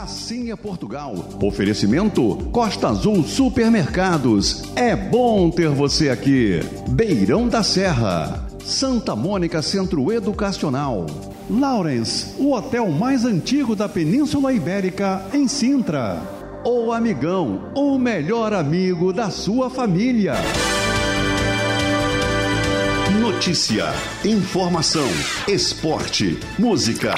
Assim é Portugal. Oferecimento Costa Azul Supermercados. É bom ter você aqui. Beirão da Serra. Santa Mônica Centro Educacional. Lawrence, o hotel mais antigo da Península Ibérica, em Sintra. O Amigão, o melhor amigo da sua família. Notícia, informação, esporte, música.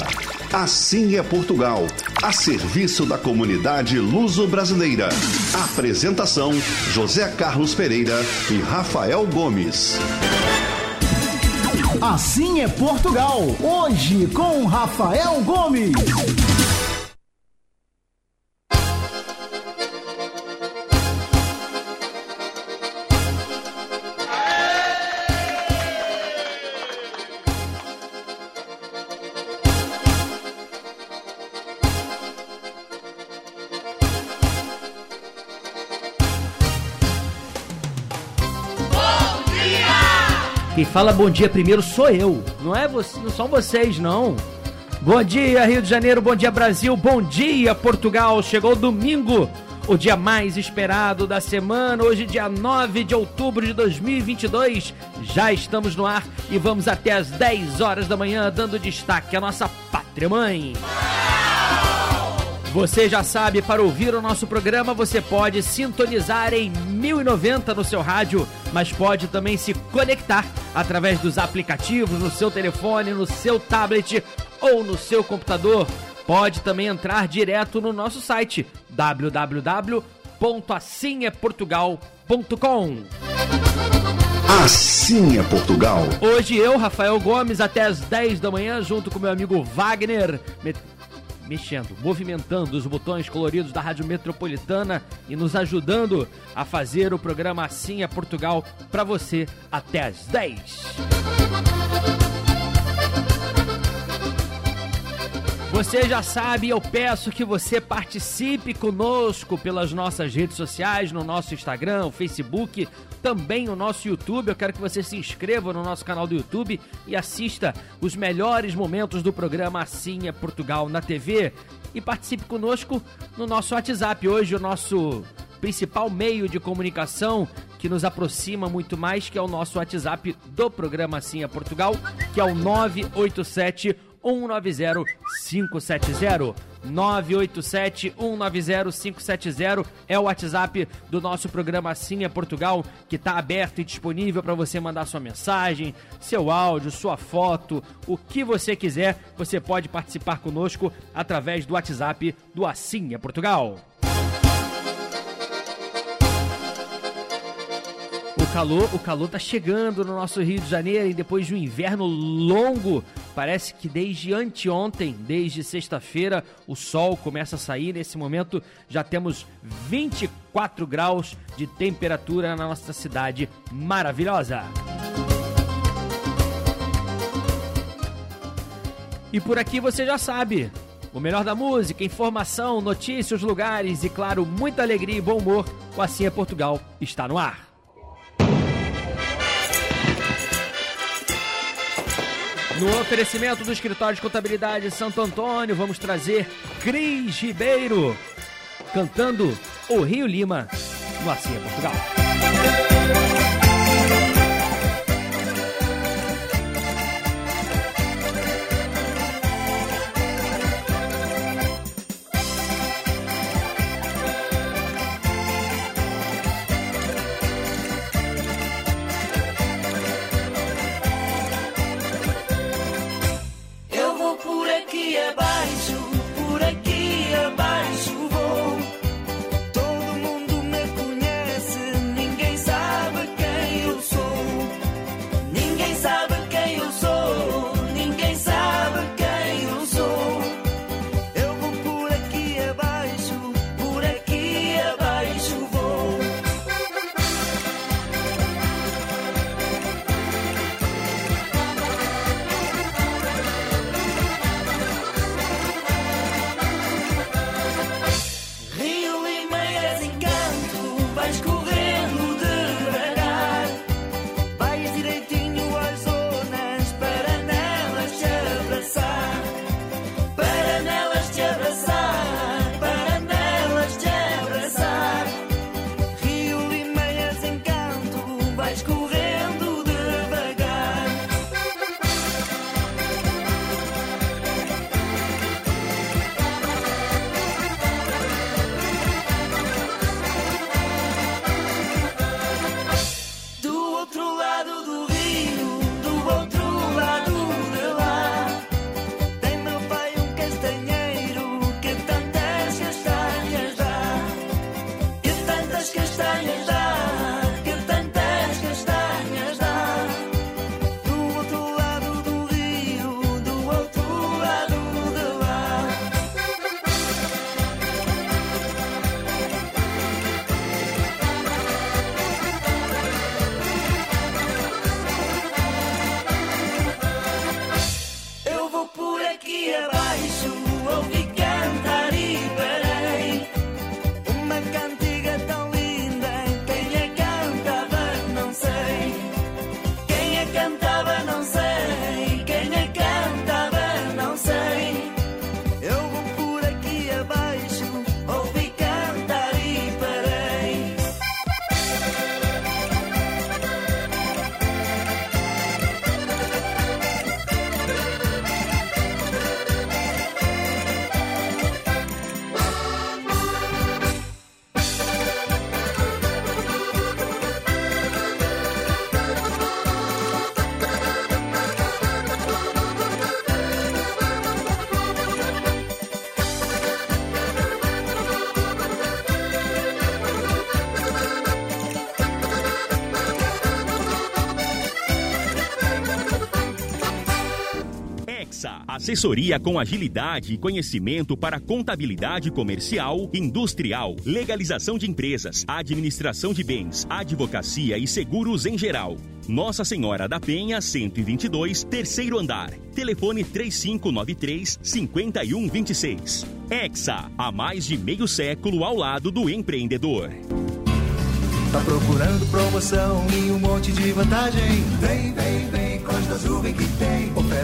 Assim é Portugal, a serviço da comunidade luso-brasileira. Apresentação: José Carlos Pereira e Rafael Gomes. Assim é Portugal, hoje com Rafael Gomes. Fala bom dia primeiro sou eu, não é você, não são vocês não. Bom dia Rio de Janeiro, bom dia Brasil, bom dia Portugal. Chegou domingo, o dia mais esperado da semana, hoje dia 9 de outubro de 2022. Já estamos no ar e vamos até às 10 horas da manhã dando destaque à nossa pátria mãe. Você já sabe, para ouvir o nosso programa, você pode sintonizar em 1090 no seu rádio, mas pode também se conectar através dos aplicativos no seu telefone, no seu tablet ou no seu computador. Pode também entrar direto no nosso site www.assimeportugal.com. Assim é Portugal. Hoje eu, Rafael Gomes, até às 10 da manhã, junto com meu amigo Wagner, mexendo, movimentando os botões coloridos da Rádio Metropolitana e nos ajudando a fazer o programa Assim é Portugal para você até às 10. Você já sabe, eu peço que você participe conosco pelas nossas redes sociais, no nosso Instagram, Facebook, também no nosso YouTube. Eu quero que você se inscreva no nosso canal do YouTube e assista os melhores momentos do programa Assim é Portugal na TV. E participe conosco no nosso WhatsApp. Hoje, o nosso principal meio de comunicação que nos aproxima muito mais, que é o nosso WhatsApp do programa Assim é Portugal, que é o 987 190 570. 987 190 570 é o WhatsApp do nosso programa Assim é Portugal, que está aberto e disponível para você mandar sua mensagem, seu áudio, sua foto, o que você quiser, você pode participar conosco através do WhatsApp do Assim é Portugal. Calor, o calor tá chegando no nosso Rio de Janeiro e depois de um inverno longo, parece que desde anteontem, desde sexta-feira, o sol começa a sair. Nesse momento já temos 24 graus de temperatura na nossa cidade maravilhosa. E por aqui você já sabe, o melhor da música, informação, notícias, lugares e, claro, muita alegria e bom humor. O Assim é Portugal está no ar. No oferecimento do Escritório de Contabilidade Santo Antônio, vamos trazer Cris Ribeiro cantando O Rio Lima no Assim é Portugal. Assessoria com agilidade e conhecimento para contabilidade comercial, industrial, legalização de empresas, administração de bens, advocacia e seguros em geral. Nossa Senhora da Penha, 122, terceiro andar. Telefone 3593 5126. Exa, há mais de meio século ao lado do empreendedor. Tá procurando promoção e um monte de vantagem? Vem, vem, vem, Costa Azul vem que tem.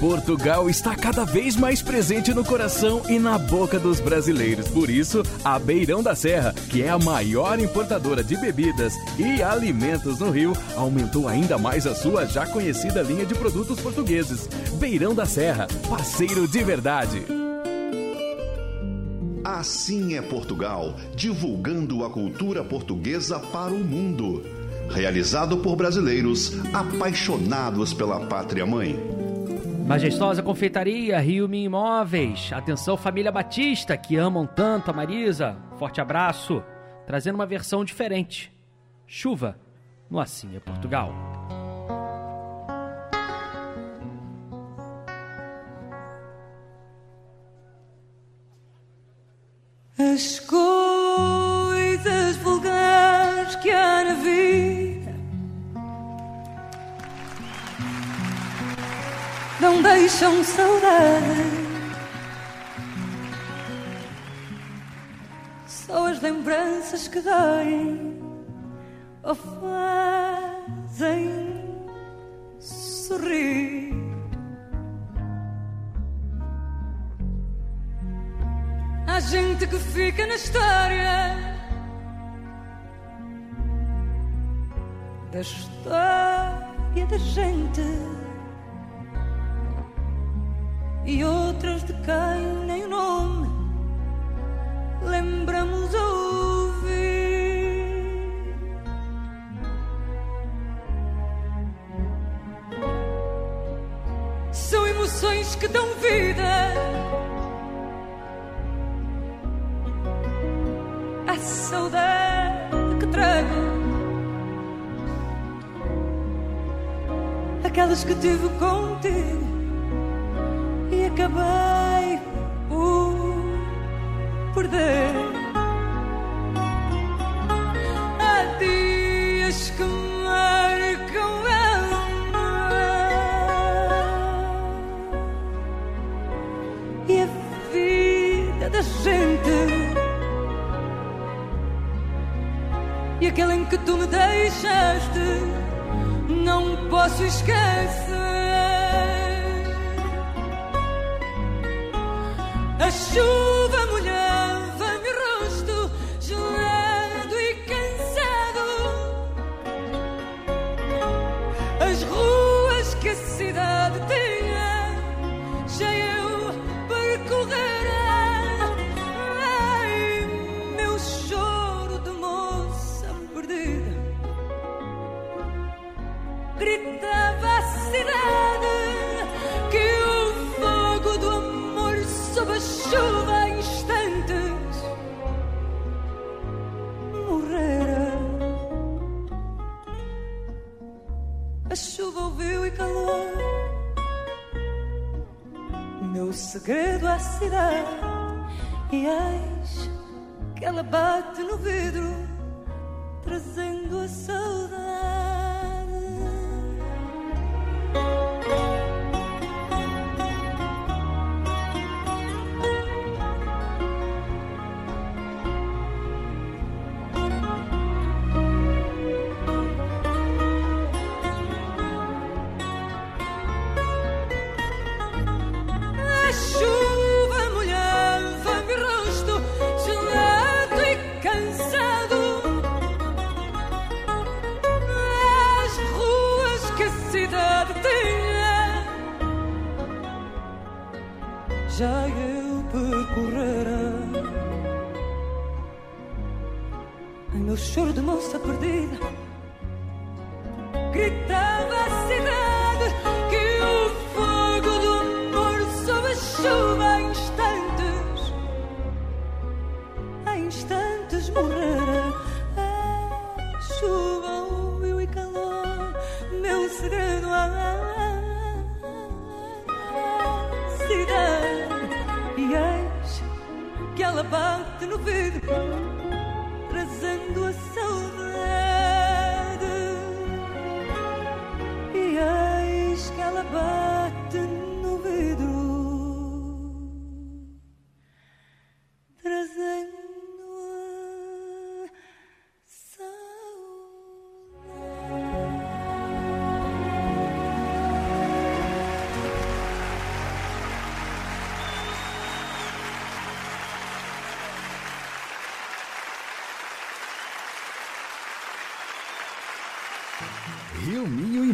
Portugal está cada vez mais presente no coração e na boca dos brasileiros. Por isso, a Beirão da Serra, que é a maior importadora de bebidas e alimentos no Rio, aumentou ainda mais a sua já conhecida linha de produtos portugueses. Beirão da Serra, parceiro de verdade. Assim é Portugal, divulgando a cultura portuguesa para o mundo. Realizado por brasileiros apaixonados pela pátria mãe. Majestosa Confeitaria, Rio Mi Imóveis. Atenção, família Batista, que amam tanto a Marisa. Forte abraço. Trazendo uma versão diferente. Chuva no Assim é Portugal. As coisas vulgares que há na vida deixam saudade. Só as lembranças que doem ou fazem sorrir. Há gente que fica na história da história da gente e outras de quem nem o nome lembramos ouvir. São emoções que dão vida à saudade que trago. Aquelas que tive contigo e acabei por perder. Há dias que marcam alma e a vida da gente. E aquele em que tu me deixaste, não posso esquecer. A chuva molhava meu rosto, gelado e cansado. As ruas que a cidade tinha, já eu percorrera. Ai, meu choro de moça perdida. Gritava a cidade meu segredo à cidade e eis que ela bate no vidro trazendo a saudade.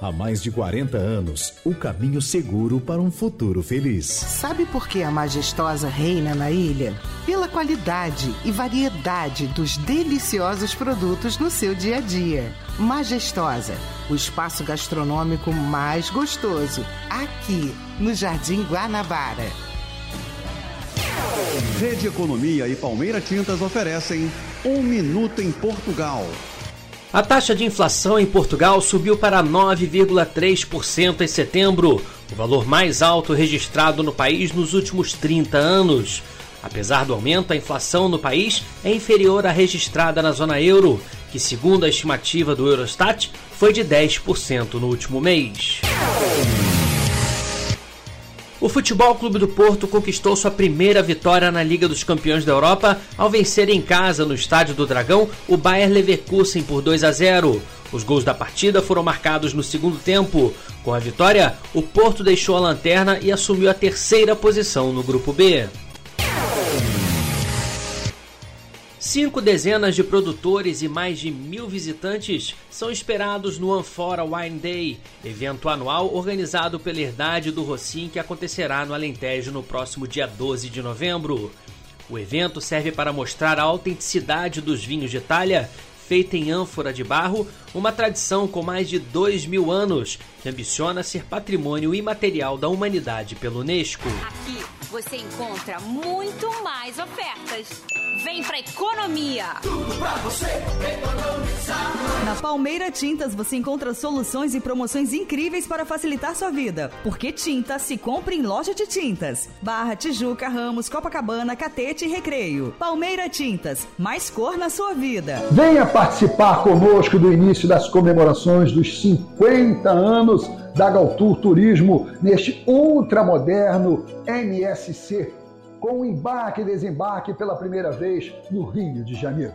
Há mais de 40 anos, o caminho seguro para um futuro feliz. Sabe por que a majestosa reina na ilha? Pela qualidade e variedade dos deliciosos produtos no seu dia a dia. Majestosa, o espaço gastronômico mais gostoso, aqui no Jardim Guanabara. Rede Economia e Palmeira Tintas oferecem Um Minuto em Portugal. A taxa de inflação em Portugal subiu para 9,3% em setembro, o valor mais alto registrado no país nos últimos 30 anos. Apesar do aumento, a inflação no país é inferior à registrada na zona euro, que, segundo a estimativa do Eurostat, foi de 10% no último mês. O Futebol Clube do Porto conquistou sua primeira vitória na Liga dos Campeões da Europa ao vencer em casa no Estádio do Dragão o Bayer Leverkusen por 2 a 0. Os gols da partida foram marcados no segundo tempo. Com a vitória, o Porto deixou a lanterna e assumiu a terceira posição no grupo B. Cinco dezenas de produtores e mais de mil visitantes são esperados no Anfora Wine Day, evento anual organizado pela Herdade do Rocim que acontecerá no Alentejo no próximo dia 12 de novembro. O evento serve para mostrar a autenticidade dos vinhos de Itália, feita em ânfora de barro, uma tradição com mais de dois mil anos, que ambiciona ser patrimônio imaterial da humanidade pela Unesco. Aqui você encontra muito mais ofertas. Vem pra economia! Tudo pra você economizar. Na Palmeira Tintas você encontra soluções e promoções incríveis para facilitar sua vida. Porque tinta se compra em loja de tintas. Barra, Tijuca, Ramos, Copacabana, Catete e Recreio. Palmeira Tintas, mais cor na sua vida. Venha participar conosco do início das comemorações dos 50 anos da Galtur Turismo neste ultramoderno MSC com embarque e desembarque pela primeira vez no Rio de Janeiro.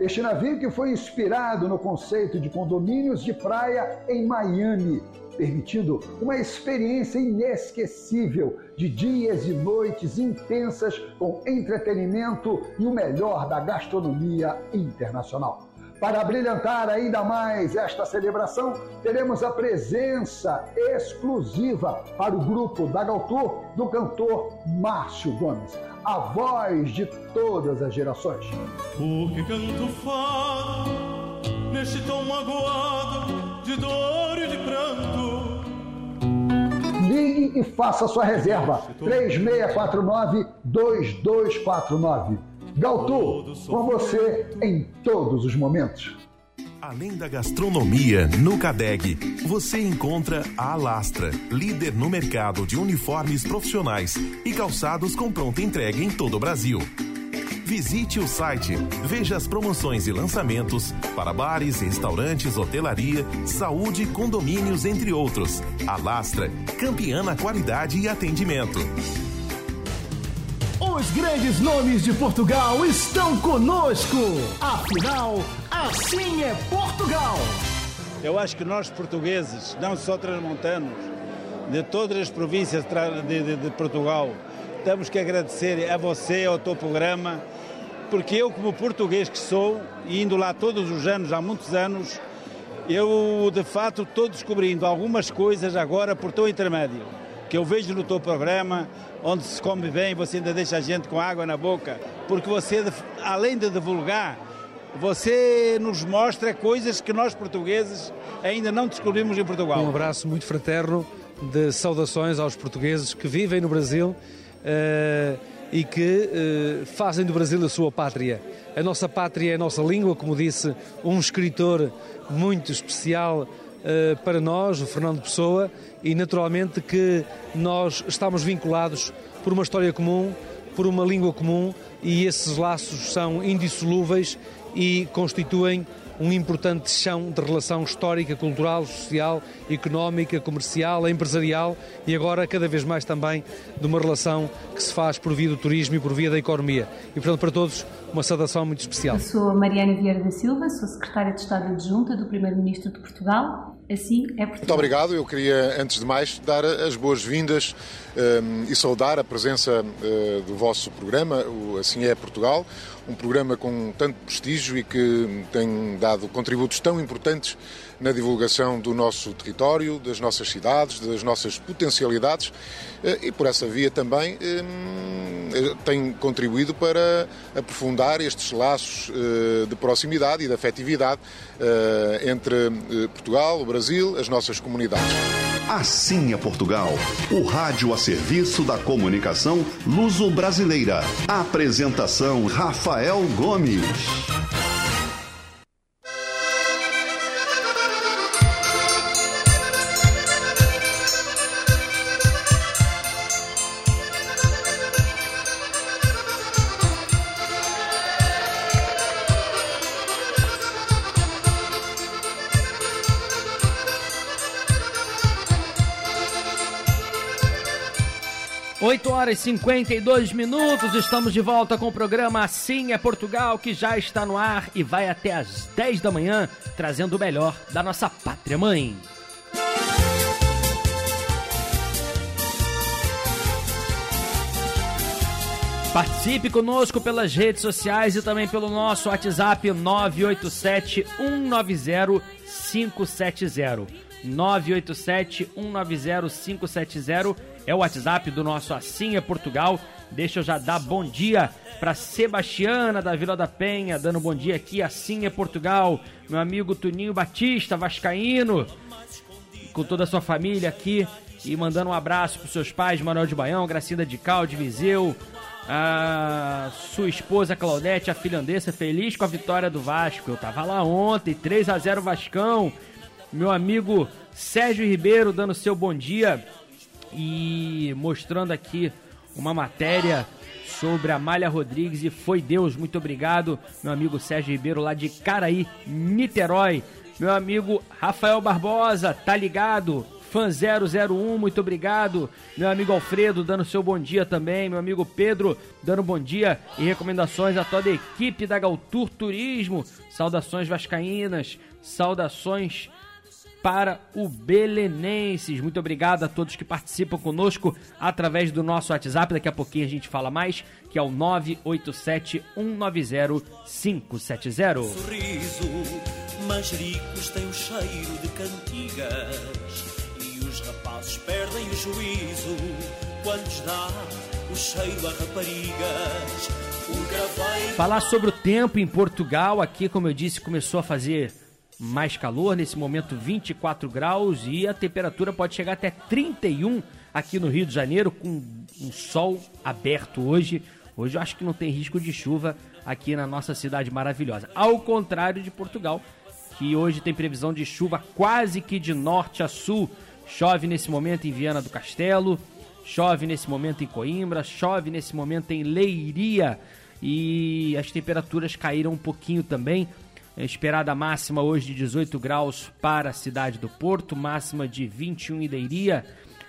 Este navio que foi inspirado no conceito de condomínios de praia em Miami, permitindo uma experiência inesquecível de dias e noites intensas com entretenimento e o melhor da gastronomia internacional. Para brilhantar ainda mais esta celebração, teremos a presença exclusiva para o grupo da Galtur do cantor Márcio Gomes, a voz de todas as gerações. Porque canto fado neste tom magoado de dor e de pranto. Ligue e faça sua reserva. 3649-2249. Galtu, com você em todos os momentos. Além da gastronomia, no Cadeg, você encontra a Alastra, líder no mercado de uniformes profissionais e calçados com pronta entrega em todo o Brasil. Visite o site, veja as promoções e lançamentos para bares, restaurantes, hotelaria, saúde, condomínios, entre outros. Alastra, campeã na qualidade e atendimento. Os grandes nomes de Portugal estão conosco. Afinal, assim é Portugal. Eu acho que nós portugueses, não só transmontanos, de todas as províncias de, de, de Portugal, temos que agradecer a você, ao teu programa, porque eu, como português que sou, indo lá todos os anos, há muitos anos, eu de fato estou descobrindo algumas coisas agora por teu intermédio, que eu vejo no teu programa, onde se come bem, você ainda deixa a gente com água na boca, porque você, além de divulgar, você nos mostra coisas que nós portugueses ainda não descobrimos em Portugal. Um abraço muito fraterno de saudações aos portugueses que vivem no Brasil uh, e que uh, fazem do Brasil a sua pátria. A nossa pátria é a nossa língua, como disse um escritor muito especial uh, para nós, o Fernando Pessoa, e naturalmente que nós estamos vinculados por uma história comum, por uma língua comum, e esses laços são indissolúveis e constituem um importante chão de relação histórica, cultural, social, económica, comercial, empresarial e agora cada vez mais também de uma relação que se faz por via do turismo e por via da economia. E portanto, para todos, uma saudação muito especial. Eu sou Mariana Vieira da Silva, sou secretária de Estado Adjunta do Primeiro-Ministro de Portugal. Assim é Portugal. Muito obrigado. Eu queria, antes de mais, dar as boas-vindas um, e saudar a presença uh, do vosso programa, o Assim é Portugal, um programa com tanto prestígio e que tem dado contributos tão importantes na divulgação do nosso território, das nossas cidades, das nossas potencialidades eh, e por essa via também eh, tem contribuído para aprofundar estes laços eh, de proximidade e de afetividade entre Portugal, o Brasil, as nossas comunidades. Assim é Portugal, o rádio a serviço da comunicação luso-brasileira. Apresentação Rafael Gomes. Horas e 52 minutos, estamos de volta com o programa Assim é Portugal, que já está no ar e vai até às 10 da manhã, trazendo o melhor da nossa pátria mãe. Participe conosco pelas redes sociais e também pelo nosso WhatsApp 987 190 570. 987 190 570 é o WhatsApp do nosso Assim é Portugal. Deixa eu já dar bom dia para Sebastiana da Vila da Penha, dando bom dia aqui, Assim é Portugal. Meu amigo Tuninho Batista, Vascaíno, com toda a sua família aqui. E mandando um abraço para seus pais, Manuel de Baião, Gracinda de Cal, de Viseu, a sua esposa Claudete, a filha Andessa, feliz com a vitória do Vasco. Eu tava lá ontem, 3 a 0 Vascão. Meu amigo Sérgio Ribeiro dando seu bom dia e mostrando aqui uma matéria sobre a Malha Rodrigues e foi Deus. Muito obrigado, meu amigo Sérgio Ribeiro lá de Caraí, Niterói. Meu amigo Rafael Barbosa, tá ligado? Fã 001, muito obrigado. Meu amigo Alfredo dando seu bom dia também. Meu amigo Pedro dando bom dia e recomendações a toda a equipe da Galtur Turismo. Saudações vascaínas, saudações para o Belenenses. Muito obrigado a todos que participam conosco através do nosso WhatsApp. Daqui a pouquinho a gente fala mais, que é o 987 190 570. Sorriso, mas ricos têm o cheiro de cantigas e os rapazes perdem o juízo quando dá o cheiro a raparigas. Falar sobre o tempo em Portugal, aqui, como eu disse, começou a fazer mais calor, nesse momento 24 graus e a temperatura pode chegar até 31 aqui no Rio de Janeiro com um sol aberto hoje. Hoje eu acho que não tem risco de chuva aqui na nossa cidade maravilhosa. Ao contrário de Portugal, que hoje tem previsão de chuva quase que de norte a sul. Chove nesse momento em Viana do Castelo, chove nesse momento em Coimbra, chove nesse momento em Leiria e as temperaturas caíram um pouquinho também. É esperada máxima hoje de 18 graus para a cidade do Porto, máxima de 21 em Leiria,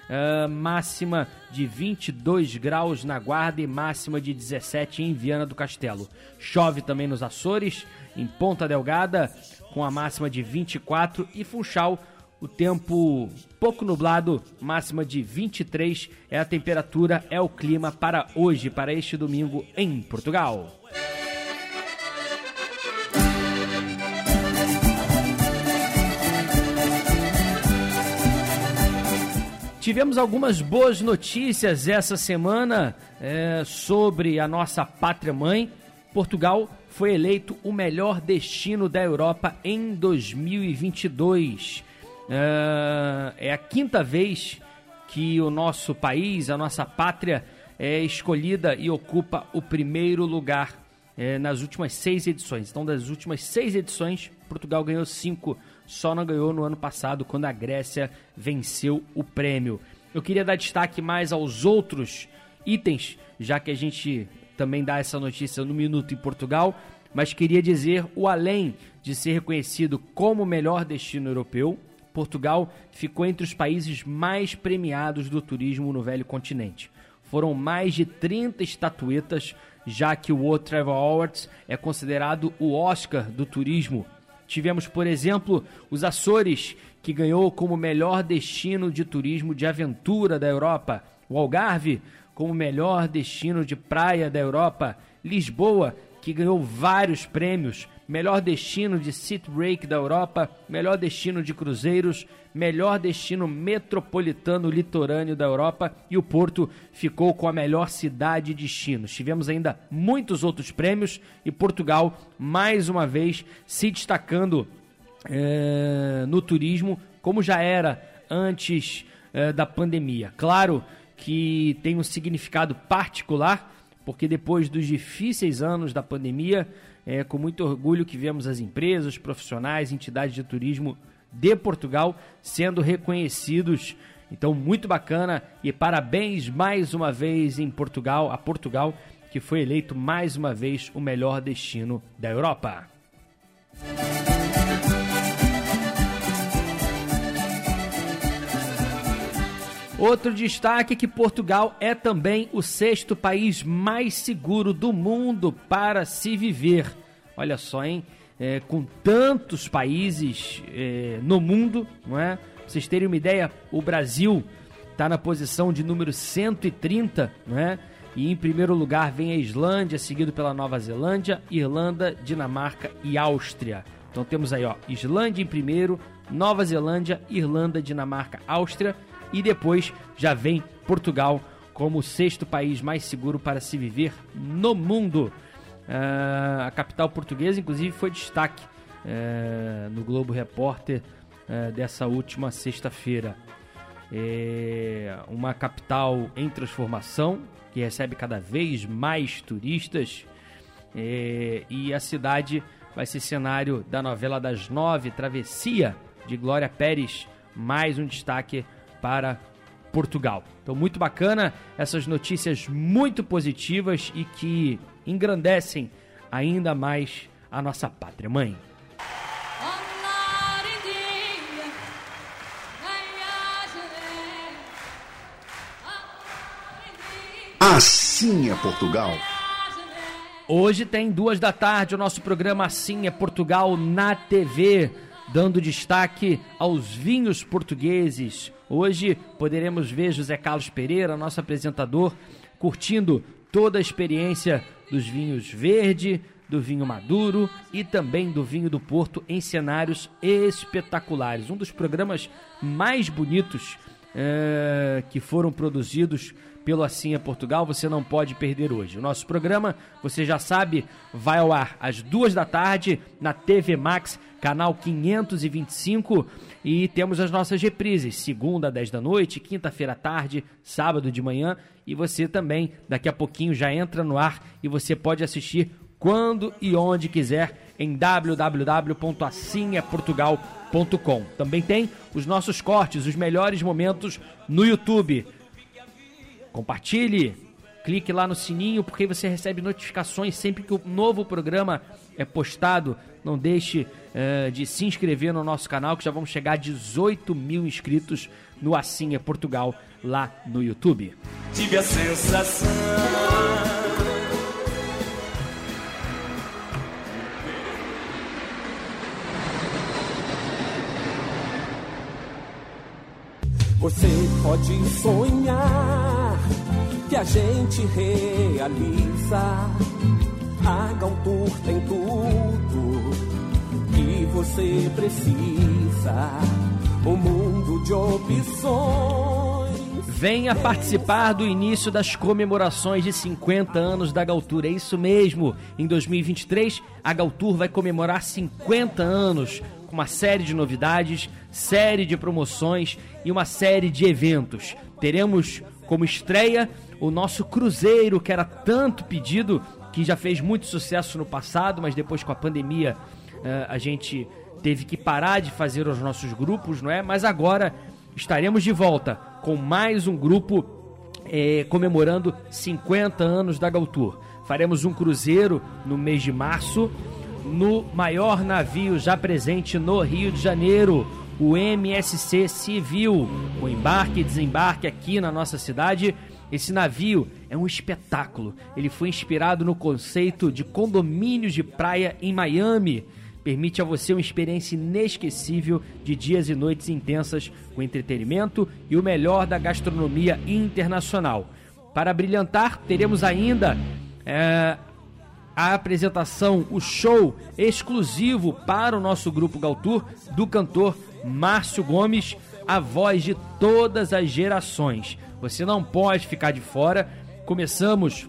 uh, máxima de 22 graus na Guarda e máxima de 17 em Viana do Castelo. Chove também nos Açores, em Ponta Delgada, com a máxima de 24 e Funchal o tempo pouco nublado, máxima de 23 é a temperatura, é o clima para hoje, para este domingo em Portugal. Tivemos algumas boas notícias essa semana é, sobre a nossa pátria mãe. Portugal foi eleito o melhor destino da Europa em 2022. É, é a quinta vez que o nosso país, a nossa pátria, é escolhida e ocupa o primeiro lugar é, nas últimas seis edições. Então, das últimas seis edições, Portugal ganhou cinco, só não ganhou no ano passado, quando a Grécia venceu o prêmio. Eu queria dar destaque mais aos outros itens, já que a gente também dá essa notícia no Minuto em Portugal, mas queria dizer o além de ser reconhecido como o melhor destino europeu, Portugal ficou entre os países mais premiados do turismo no velho continente. Foram mais de 30 estatuetas, já que o World Travel Awards é considerado o Oscar do turismo. Tivemos, por exemplo, os Açores, que ganhou como melhor destino de turismo de aventura da Europa, o Algarve como melhor destino de praia da Europa, Lisboa, que ganhou vários prêmios, melhor destino de city break da Europa, melhor destino de cruzeiros, melhor destino metropolitano litorâneo da Europa e o Porto ficou com a melhor cidade de destinos. Tivemos ainda muitos outros prêmios e Portugal, mais uma vez, se destacando é, no turismo, como já era antes é, da pandemia. Claro que tem um significado particular, porque depois dos difíceis anos da pandemia, é com muito orgulho que vemos as empresas, profissionais, entidades de turismo de Portugal sendo reconhecidos. Então, muito bacana e parabéns mais uma vez em Portugal, a Portugal, que foi eleito mais uma vez o melhor destino da Europa. Outro destaque é que Portugal é também o sexto país mais seguro do mundo para se viver. Olha só, hein? É, com tantos países é, no mundo, não é? Pra vocês terem uma ideia, o Brasil está na posição de número 130, não é? E em primeiro lugar vem a Islândia, seguido pela Nova Zelândia, Irlanda, Dinamarca e Áustria. Então temos aí, ó, Islândia em primeiro, Nova Zelândia, Irlanda, Dinamarca, Áustria e depois já vem Portugal como o sexto país mais seguro para se viver no mundo. Uh, a capital portuguesa, inclusive, foi destaque uh, no Globo Repórter uh, dessa última sexta-feira. É uma capital em transformação que recebe cada vez mais turistas é, e a cidade vai ser cenário da novela das nove, Travessia, de Glória Pérez. Mais um destaque para Portugal. Então, muito bacana essas notícias muito positivas e que engrandecem ainda mais a nossa pátria mãe. Assim é Portugal. Hoje tem duas da tarde o nosso programa Assim é Portugal na TV, dando destaque aos vinhos portugueses. Hoje poderemos ver José Carlos Pereira, nosso apresentador, curtindo toda a experiência dos vinhos verde, do vinho maduro e também do vinho do Porto em cenários espetaculares. Um dos programas mais bonitos é, que foram produzidos pelo Assim é Portugal, você não pode perder hoje. O nosso programa, você já sabe, vai ao ar às duas da tarde na TV Max, canal 525, e temos as nossas reprises, segunda, 10 da noite, quinta-feira à tarde, sábado de manhã, e você também, daqui a pouquinho, já entra no ar e você pode assistir quando e onde quiser em www.assimeportugal.com. Também tem os nossos cortes, os melhores momentos no YouTube. Compartilhe, clique lá no sininho porque você recebe notificações sempre que o novo programa é postado. Não deixe uh, de se inscrever no nosso canal, que já vamos chegar a 18 mil inscritos no Assim é Portugal lá no YouTube. Tive a sensação. Você pode sonhar que a gente realiza a Galtour tem tudo que você precisa. Um mundo de opções. Venha participar do início das comemorações de 50 anos da Galtour. É isso mesmo. Em 2023, a Galtour vai comemorar 50 anos com uma série de novidades, série de promoções e uma série de eventos. Teremos como estreia o nosso cruzeiro que era tanto pedido, que já fez muito sucesso no passado, mas depois com a pandemia eh, a gente teve que parar de fazer os nossos grupos, não é? Mas agora estaremos de volta com mais um grupo eh, comemorando 50 anos da Galtour. Faremos um cruzeiro no mês de março no maior navio já presente no Rio de Janeiro, o MSC Civil. O embarque e desembarque aqui na nossa cidade. Esse navio é um espetáculo. Ele foi inspirado no conceito de condomínios de praia em Miami. Permite a você uma experiência inesquecível de dias e noites intensas com entretenimento e o melhor da gastronomia internacional. Para brilhantar, teremos ainda é, a apresentação, o show exclusivo para o nosso grupo Galtour do cantor Márcio Gomes, a voz de todas as gerações. Você não pode ficar de fora. Começamos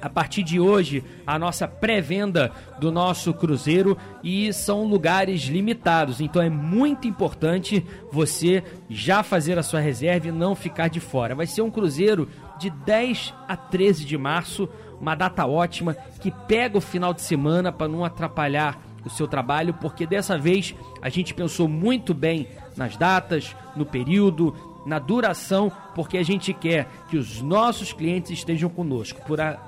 a partir de hoje a nossa pré-venda do nosso cruzeiro e são lugares limitados. Então é muito importante você já fazer a sua reserva e não ficar de fora. Vai ser um cruzeiro de 10 a 13 de março uma data ótima que pega o final de semana para não atrapalhar o seu trabalho, porque dessa vez a gente pensou muito bem nas datas, no período, na duração, porque a gente quer que os nossos clientes estejam conosco,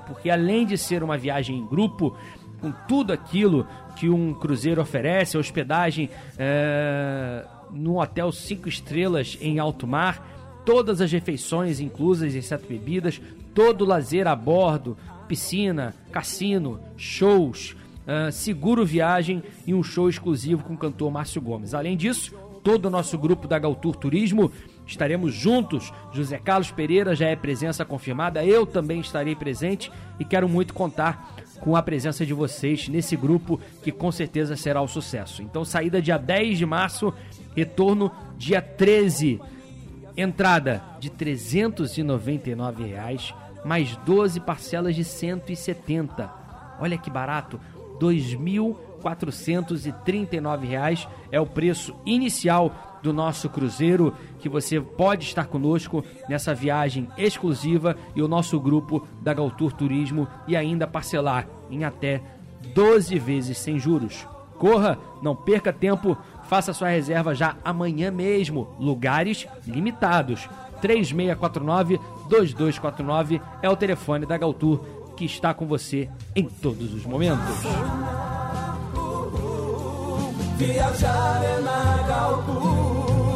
porque além de ser uma viagem em grupo, com tudo aquilo que um cruzeiro oferece, hospedagem é, num hotel cinco estrelas em alto mar, todas as refeições inclusas, exceto bebidas, todo o lazer a bordo, piscina, cassino, shows, uh, seguro viagem e um show exclusivo com o cantor Márcio Gomes. Além disso, todo o nosso grupo da Galtour Turismo estaremos juntos. José Carlos Pereira já é presença confirmada, eu também estarei presente e quero muito contar com a presença de vocês nesse grupo que com certeza será o um sucesso. Então, saída dia 10 de março, retorno dia 13. Entrada de 399 reais mais 12 parcelas de 170. Olha que barato, R$ 2.439 é o preço inicial do nosso cruzeiro, que você pode estar conosco nessa viagem exclusiva e o nosso grupo da Galtour Turismo e ainda parcelar em até 12 vezes sem juros. Corra, não perca tempo, faça sua reserva já amanhã mesmo. Lugares limitados. 3649-2249 é o telefone da Galtur que está com você em todos os momentos. Viajar é na Galtur.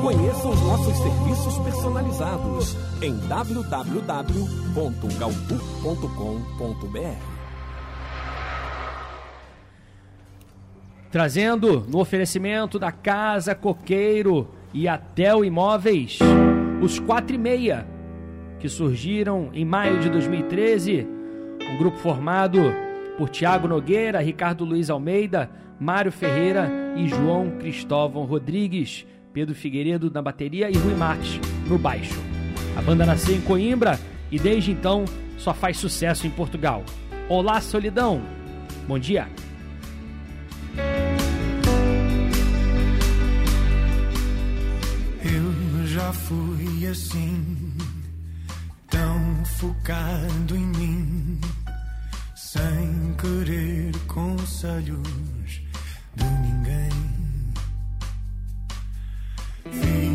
Conheça os nossos serviços personalizados em www.galtur.com.br. Trazendo no oferecimento da Casa Coqueiro e Atel Imóveis os quatro e meia, que surgiram em maio de 2013, um grupo formado por Tiago Nogueira, Ricardo Luiz Almeida, Mário Ferreira e João Cristóvão Rodrigues, Pedro Figueiredo na bateria e Rui Marques no baixo. A banda nasceu em Coimbra e desde então só faz sucesso em Portugal. Olá, solidão! Bom dia! já fui assim, tão focado em mim, sem querer conselhos de ninguém. Fiz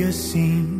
fui assim,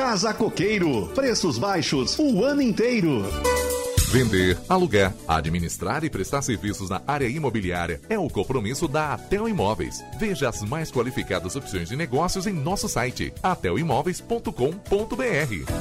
Casa Coqueiro. Preços baixos o ano inteiro. Vender, alugar, administrar e prestar serviços na área imobiliária é o compromisso da Atel Imóveis. Veja as mais qualificadas opções de negócios em nosso site atelimóveis.com.br.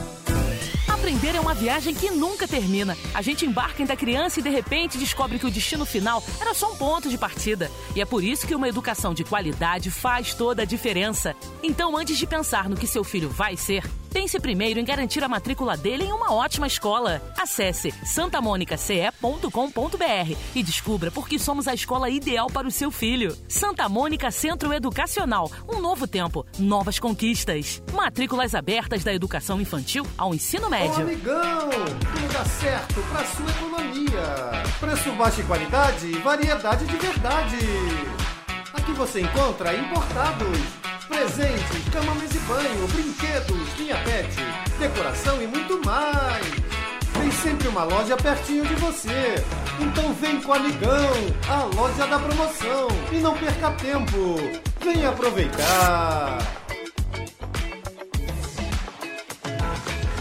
Aprender é uma viagem que nunca termina. A gente embarca ainda criança e de repente descobre que o destino final era só um ponto de partida. E é por isso que uma educação de qualidade faz toda a diferença. Então, antes de pensar no que seu filho vai ser, pense primeiro em garantir a matrícula dele em uma ótima escola. Acesse santamonicace.com.br e descubra por que somos a escola ideal para o seu filho. Santa Mônica Centro Educacional. Um novo tempo, novas conquistas. Matrículas abertas da educação infantil ao ensino Ô, médio. amigão, tudo dá certo pra sua economia. Preço baixo e qualidade e variedade de verdade. Aqui você encontra importados, presentes, mesa e banho, brinquedos, linha pet, decoração e muito mais. Tem sempre uma loja pertinho de você. Então vem com o Amigão, a loja da promoção. E não perca tempo. Vem aproveitar.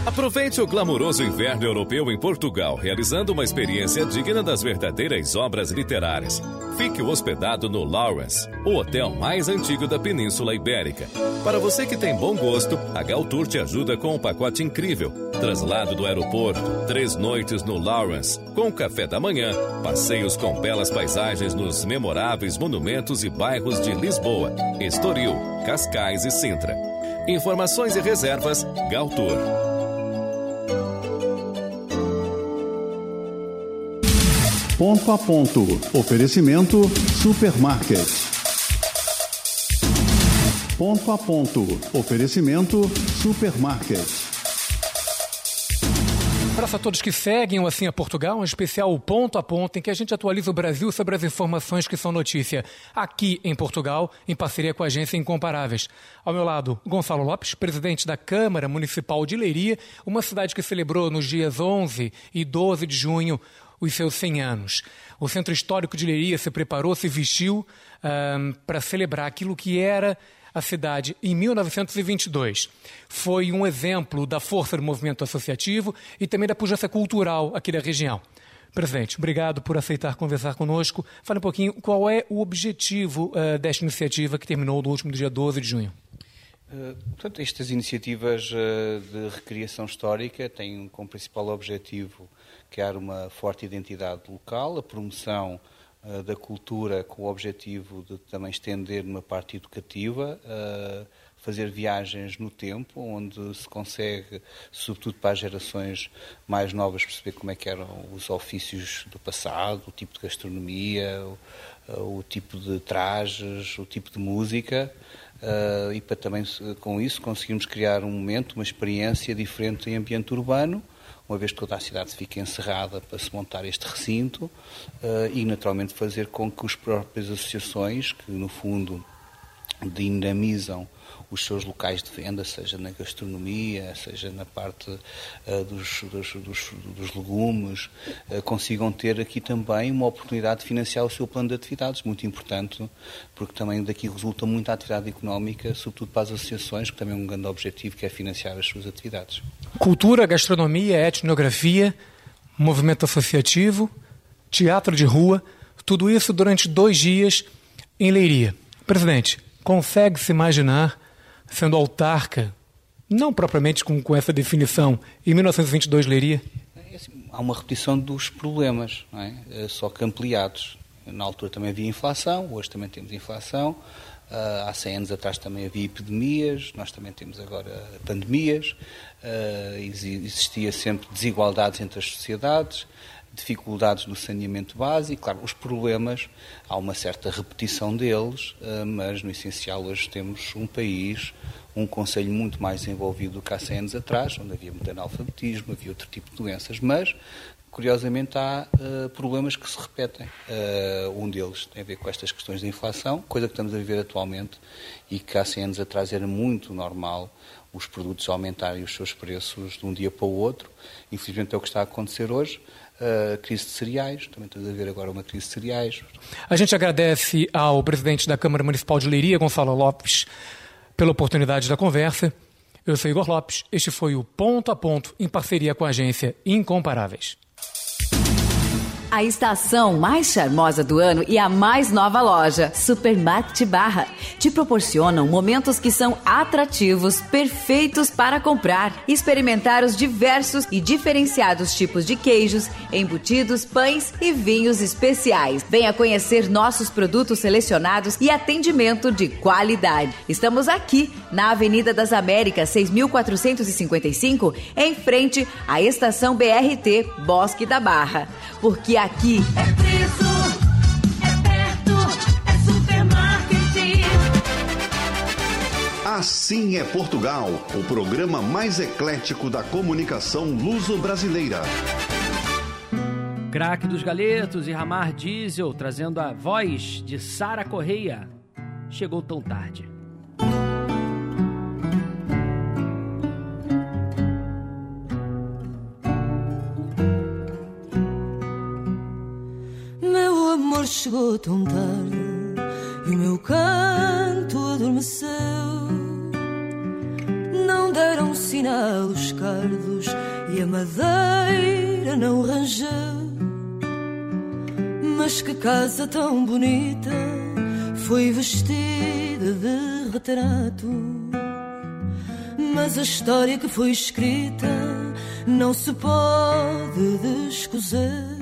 Aproveite o glamouroso inverno europeu em Portugal, realizando uma experiência digna das verdadeiras obras literárias. Fique hospedado no Lawrence, o hotel mais antigo da Península Ibérica. Para você que tem bom gosto, a Galtour te ajuda com um pacote incrível. Traslado do aeroporto, três noites no Lawrence, com café da manhã, passeios com belas paisagens nos memoráveis monumentos e bairros de Lisboa, Estoril, Cascais e Sintra. Informações e reservas, Galtour. Ponto a ponto. Oferecimento Supermarket. Ponto a ponto. Oferecimento Supermarket. Abraço a todos que seguem o Assim a Portugal, um especial ponto a ponto em que a gente atualiza o Brasil sobre as informações que são notícia aqui em Portugal, em parceria com a agência Incomparáveis. Ao meu lado, Gonçalo Lopes, presidente da Câmara Municipal de Leiria, uma cidade que celebrou nos dias 11 e 12 de junho os seus 100 anos. O Centro Histórico de Leiria se preparou, se vestiu ahm, para celebrar aquilo que era a cidade em 1922. Foi um exemplo da força do movimento associativo e também da pujança cultural aqui da região. Presidente, obrigado por aceitar conversar conosco. Fale um pouquinho qual é o objetivo eh, desta iniciativa que terminou no último dia 12 de junho. Uh, Portanto, estas iniciativas uh, de recriação histórica têm como principal objetivo criar uma forte identidade local, a promoção uh, da cultura com o objetivo de também estender numa parte educativa, uh, fazer viagens no tempo, onde se consegue, sobretudo para as gerações mais novas, perceber como é que eram os ofícios do passado, o tipo de gastronomia, o, o tipo de trajes, o tipo de música. Uh, e para também com isso conseguirmos criar um momento, uma experiência diferente em ambiente urbano, uma vez que toda a cidade fica encerrada para se montar este recinto uh, e naturalmente fazer com que as próprias associações, que no fundo dinamizam os seus locais de venda, seja na gastronomia, seja na parte uh, dos, dos, dos, dos, legumes, uh, consigam ter aqui também uma oportunidade de financiar o seu plano de atividades, muito importante, porque também daqui resulta muita atividade económica, sobretudo para as associações, que também é um grande objetivo, que é financiar as suas atividades. Cultura, gastronomia, etnografia, movimento associativo, teatro de rua, tudo isso durante dois dias em Leiria. Presidente, consegue se imaginar sendo autarca, não propriamente com, com essa definição, em 1922 Leiria? Há uma repetição dos problemas, é? só que ampliados. Na altura também havia inflação, hoje também temos inflação. Uh, há 100 anos atrás também havia epidemias, nós também temos agora pandemias. Uh, existia sempre desigualdades entre as sociedades dificuldades no saneamento básico, claro, os problemas, há uma certa repetição deles, eh, mas no essencial hoje temos um país, um Conselho muito mais desenvolvido do que há 100 anos atrás, onde havia muito analfabetismo, havia outro tipo de doenças, mas curiosamente há uh, problemas que se repetem. Uh, um deles tem a ver com estas questões de inflação, coisa que estamos a viver atualmente e que há 100 anos atrás era muito normal os produtos aumentarem os seus preços de um dia para o outro. Infelizmente é o que está a acontecer hoje a crise de cereais, também estamos a ver agora uma crise de cereais. A gente agradece ao presidente da Câmara Municipal de Leiria, Gonçalo Lopes, pela oportunidade da conversa. Eu sou Igor Lopes, este foi o Ponto a Ponto, em parceria com a agência Incomparáveis. A estação mais charmosa do ano e a mais nova loja, Supermarket Barra, te proporcionam momentos que são atrativos, perfeitos para comprar experimentar os diversos e diferenciados tipos de queijos, embutidos, pães e vinhos especiais. Venha conhecer nossos produtos selecionados e atendimento de qualidade. Estamos aqui na Avenida das Américas, 6455, em frente à estação BRT Bosque da Barra. Porque aqui é preço, é perto, é supermarket. Assim é Portugal, o programa mais eclético da comunicação luso-brasileira. Craque dos Galetos e Ramar Diesel trazendo a voz de Sara Correia. Chegou tão tarde. Chegou tão tarde e o meu canto adormeceu. Não deram sinal os cardos e a madeira não rangeu. Mas que casa tão bonita foi vestida de retrato. Mas a história que foi escrita não se pode descozer.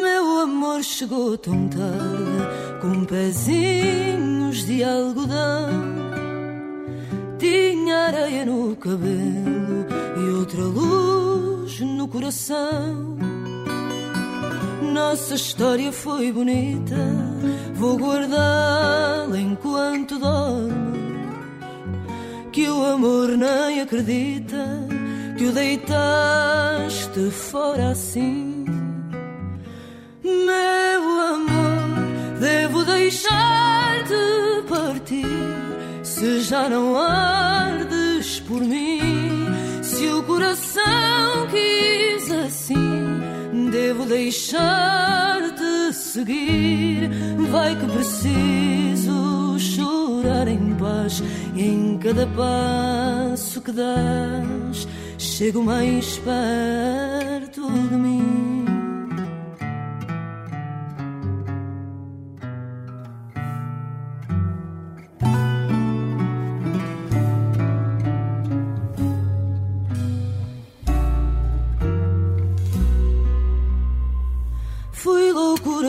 Meu amor chegou tão tarde com pezinhos de algodão. Tinha areia no cabelo e outra luz no coração. Nossa história foi bonita, vou guardá-la enquanto dorme. Que o amor nem acredita que o deitaste fora assim. Meu amor, devo deixar-te partir se já não ardes por mim. Se o coração quis assim, devo deixar-te seguir. Vai que preciso chorar em paz em cada passo que dás, chego mais perto de mim.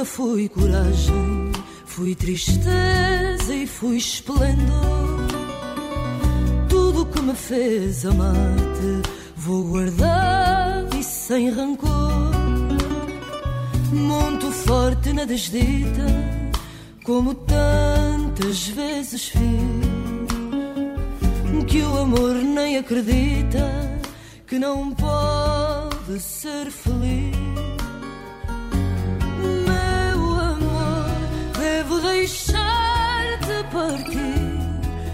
Fui coragem, fui tristeza e fui esplendor. tudo que me fez amar-te vou guardar e sem rancor. Monto forte na desdita, como tantas vezes fiz. Que o amor nem acredita que não pode ser feliz. Deixar-te partir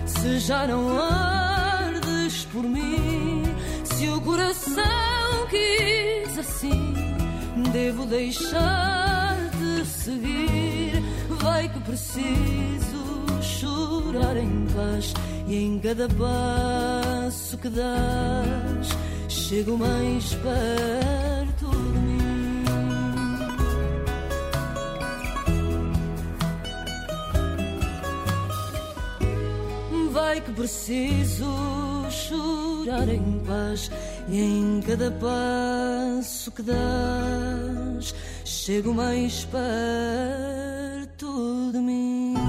se já não ardes por mim. Se o coração quis assim, devo deixar-te seguir. Vai que preciso chorar em paz e em cada passo que dás, chego mais perto de mim. Vai que preciso chorar em paz e em cada passo que dás, chego mais perto de mim.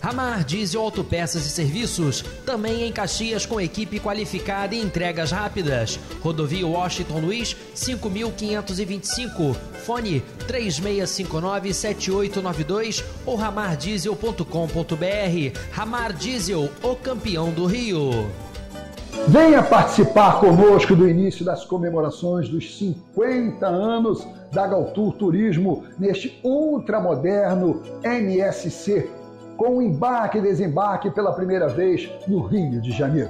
Ramar Diesel Autopeças e Serviços, também em Caxias com equipe qualificada e entregas rápidas. Rodovia Washington Luiz, 5525. Fone 36597892 ou ramardiesel.com.br. Ramar Diesel, o campeão do Rio. Venha participar conosco do início das comemorações dos 50 anos da Galtour Turismo neste ultramoderno MSC com o embarque e desembarque pela primeira vez no Rio de Janeiro.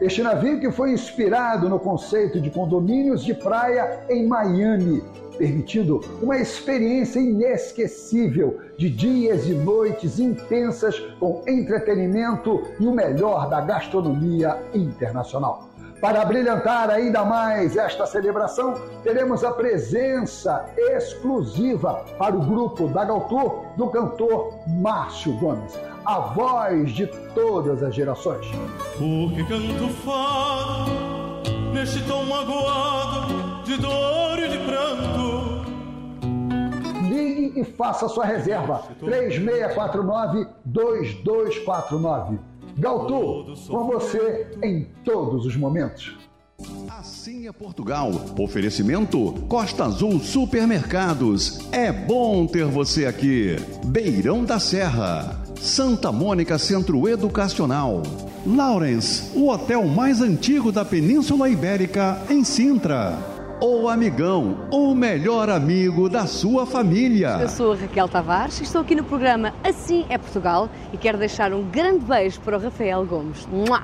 Este navio que foi inspirado no conceito de condomínios de praia em Miami, permitindo uma experiência inesquecível de dias e noites intensas com entretenimento e o melhor da gastronomia internacional. Para brilhantar ainda mais esta celebração, teremos a presença exclusiva para o grupo da Galtour do cantor Márcio Gomes, a voz de todas as gerações. Porque canto fado neste tom magoado de dor e de pranto. Ligue e faça sua reserva. 3649-2249. Galtu, com você em todos os momentos. Assim é Portugal. Oferecimento Costa Azul Supermercados. É bom ter você aqui. Beirão da Serra. Santa Mônica Centro Educacional. Lawrence, o hotel mais antigo da Península Ibérica, em Sintra. O Amigão, o melhor amigo da sua família. Eu sou a Raquel Tavares e estou aqui no programa Assim é Portugal e quero deixar um grande beijo para o Rafael Gomes. Mua!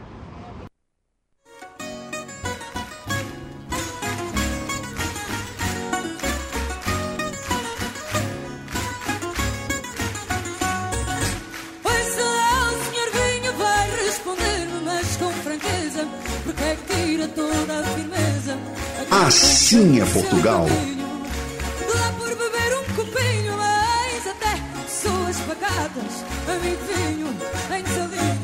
É toda. Assim é Portugal. Lá por beber um copinho, mas até suas pacatas, amigo vinho, em saudinho,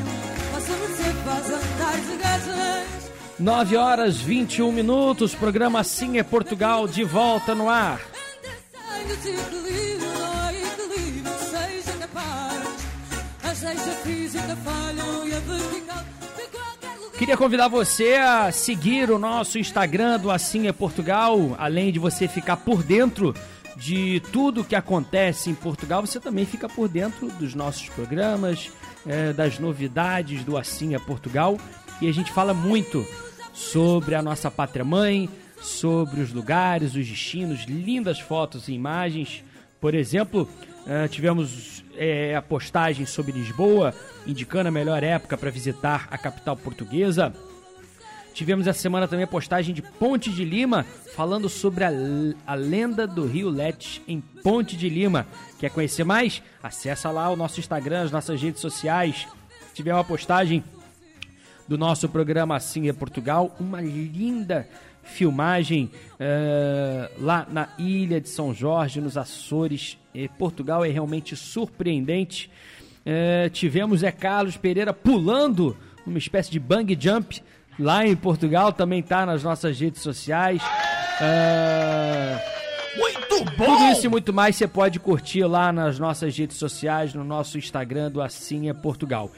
faça mercê, faz andar de gajas. 9 horas 21 minutos, programa Assim é Portugal de volta no ar. Queria convidar você a seguir o nosso Instagram do Assim é Portugal, além de você ficar por dentro de tudo que acontece em Portugal, você também fica por dentro dos nossos programas, eh, das novidades do Assim é Portugal. E a gente fala muito sobre a nossa pátria mãe, sobre os lugares, os destinos, lindas fotos e imagens. Por exemplo, eh, tivemos eh, a postagem sobre Lisboa, indicando a melhor época para visitar a capital portuguesa. Tivemos essa semana também a postagem de Ponte de Lima, falando sobre a, a lenda do Rio Lete em Ponte de Lima. Quer conhecer mais? Acessa lá o nosso Instagram, as nossas redes sociais. Tivemos uma postagem do nosso programa Assim é Portugal. Uma linda filmagem uh, lá na ilha de São Jorge, nos Açores. E Portugal é realmente surpreendente. Uh, tivemos Zé Carlos Pereira pulando uma espécie de bang jump lá em Portugal, também está nas nossas redes sociais. Uh, muito bom! Tudo isso e muito mais você pode curtir lá nas nossas redes sociais, no nosso Instagram do Assim é Portugal.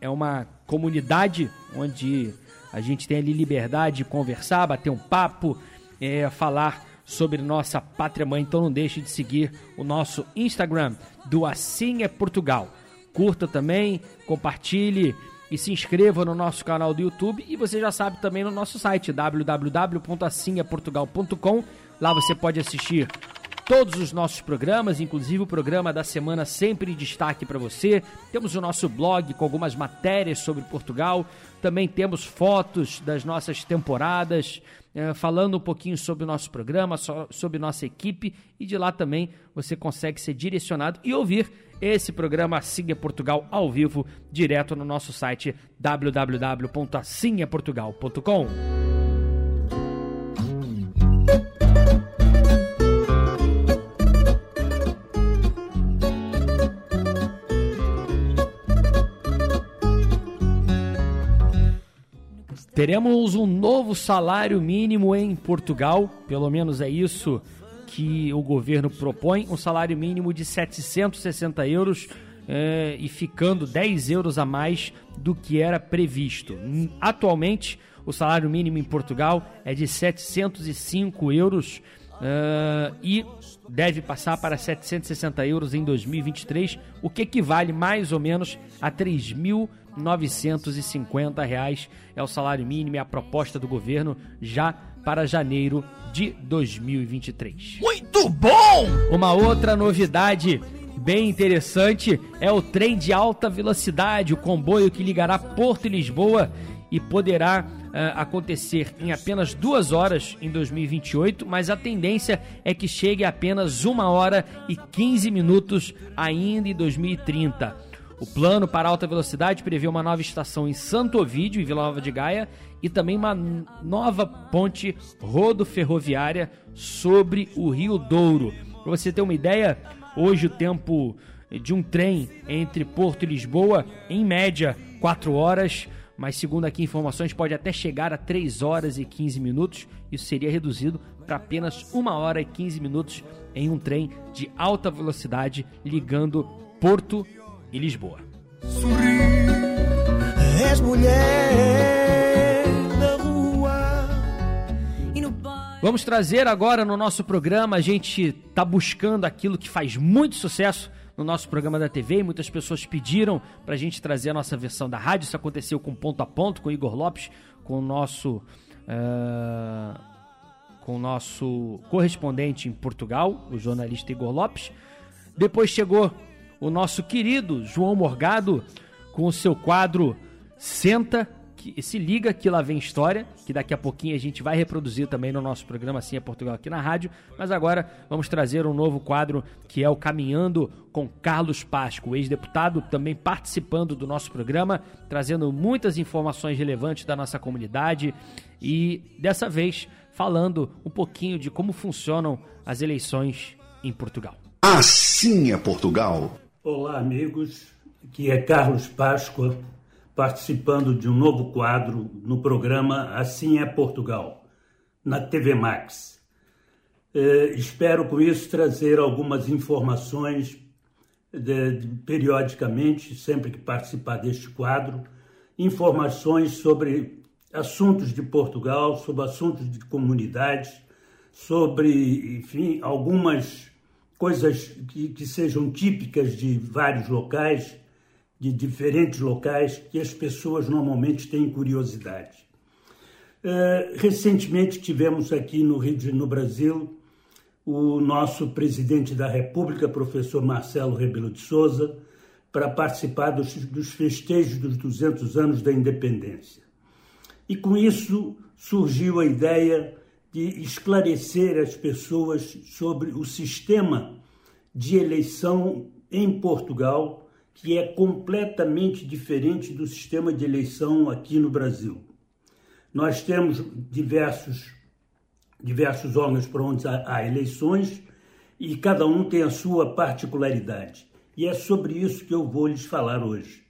É uma comunidade onde a gente tem ali liberdade de conversar, bater um papo, é, falar sobre nossa pátria mãe. Então não deixe de seguir o nosso Instagram do Assim é Portugal. Curta também, compartilhe e se inscreva no nosso canal do YouTube e você já sabe também no nosso site www.assimeportugal.com. Lá você pode assistir todos os nossos programas, inclusive o programa da semana sempre em destaque para você. Temos o nosso blog com algumas matérias sobre Portugal. Também temos fotos das nossas temporadas, eh, falando um pouquinho sobre o nosso programa, sobre nossa equipe. E de lá também você consegue ser direcionado e ouvir esse programa Assim é Portugal ao vivo, direto no nosso site www.assimportugal.com. Teremos um novo salário mínimo em Portugal, pelo menos é isso que o governo propõe, um salário mínimo de 760 euros é, e ficando 10 euros a mais do que era previsto. Atualmente, o salário mínimo em Portugal é de 705 euros uh, e deve passar para 760 euros em 2023, o que equivale mais ou menos a 3 mil 950 reais é o salário mínimo e a proposta do governo já para janeiro de 2023. Muito bom! Uma outra novidade bem interessante é o trem de alta velocidade, o comboio que ligará Porto e Lisboa e poderá uh, acontecer em apenas duas horas em 2028, mas a tendência é que chegue a apenas uma hora e 15 minutos ainda em 2030. O plano para alta velocidade prevê uma nova estação em Santo Ovídio, em Vila Nova de Gaia, e também uma nova ponte rodo-ferroviária sobre o Rio Douro. Para você ter uma ideia, hoje o tempo de um trem entre Porto e Lisboa, em média, 4 horas, mas segundo aqui informações, pode até chegar a 3 horas e 15 minutos. Isso seria reduzido para apenas 1 hora e 15 minutos em um trem de alta velocidade ligando Porto e Lisboa. Sorri, és mulher da rua. Vamos trazer agora no nosso programa, a gente está buscando aquilo que faz muito sucesso no nosso programa da TV e muitas pessoas pediram para a gente trazer a nossa versão da rádio. Isso aconteceu com Ponto a Ponto, com Igor Lopes, com o nosso, uh, com o nosso correspondente em Portugal, o jornalista Igor Lopes. Depois chegou o nosso querido João Morgado com o seu quadro Senta, que se liga que lá vem história, que daqui a pouquinho a gente vai reproduzir também no nosso programa Assim é Portugal aqui na rádio, mas agora vamos trazer um novo quadro que é o Caminhando com Carlos Pasco, ex-deputado, também participando do nosso programa, trazendo muitas informações relevantes da nossa comunidade e dessa vez falando um pouquinho de como funcionam as eleições em Portugal. Assim é Portugal. Olá, amigos. Aqui é Carlos Páscoa, participando de um novo quadro no programa Assim é Portugal, na TV Max. Eh, espero com isso trazer algumas informações de, de, periodicamente, sempre que participar deste quadro, informações sobre assuntos de Portugal, sobre assuntos de comunidades, sobre, enfim, algumas coisas que, que sejam típicas de vários locais, de diferentes locais, que as pessoas normalmente têm curiosidade. Uh, recentemente tivemos aqui no Rio de no Brasil o nosso presidente da República, professor Marcelo Rebelo de Souza, para participar dos, dos festejos dos 200 anos da independência. E com isso surgiu a ideia de esclarecer as pessoas sobre o sistema de eleição em Portugal que é completamente diferente do sistema de eleição aqui no Brasil. Nós temos diversos, diversos órgãos para onde há, eleições e cada um tem a sua particularidade. E é sobre isso que eu vou lhes falar hoje.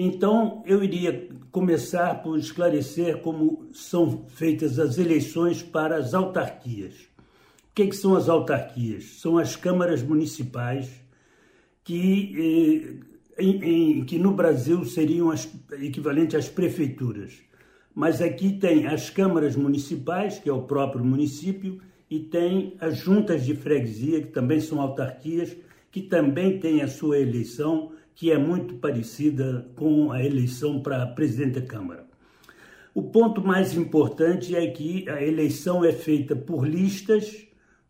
Então, eu iria começar por esclarecer como são feitas as eleições para as autarquias. O que, é que são as autarquias? São as câmaras municipais que, eh, em, em, que no Brasil seriam as, equivalentes às prefeituras. Mas aqui tem as câmaras municipais, que é o próprio município, e tem as juntas de freguesia, que também são autarquias, que também têm a sua eleição, que é muito parecida com a eleição para presidente da Câmara. O ponto mais importante é que a eleição é feita por listas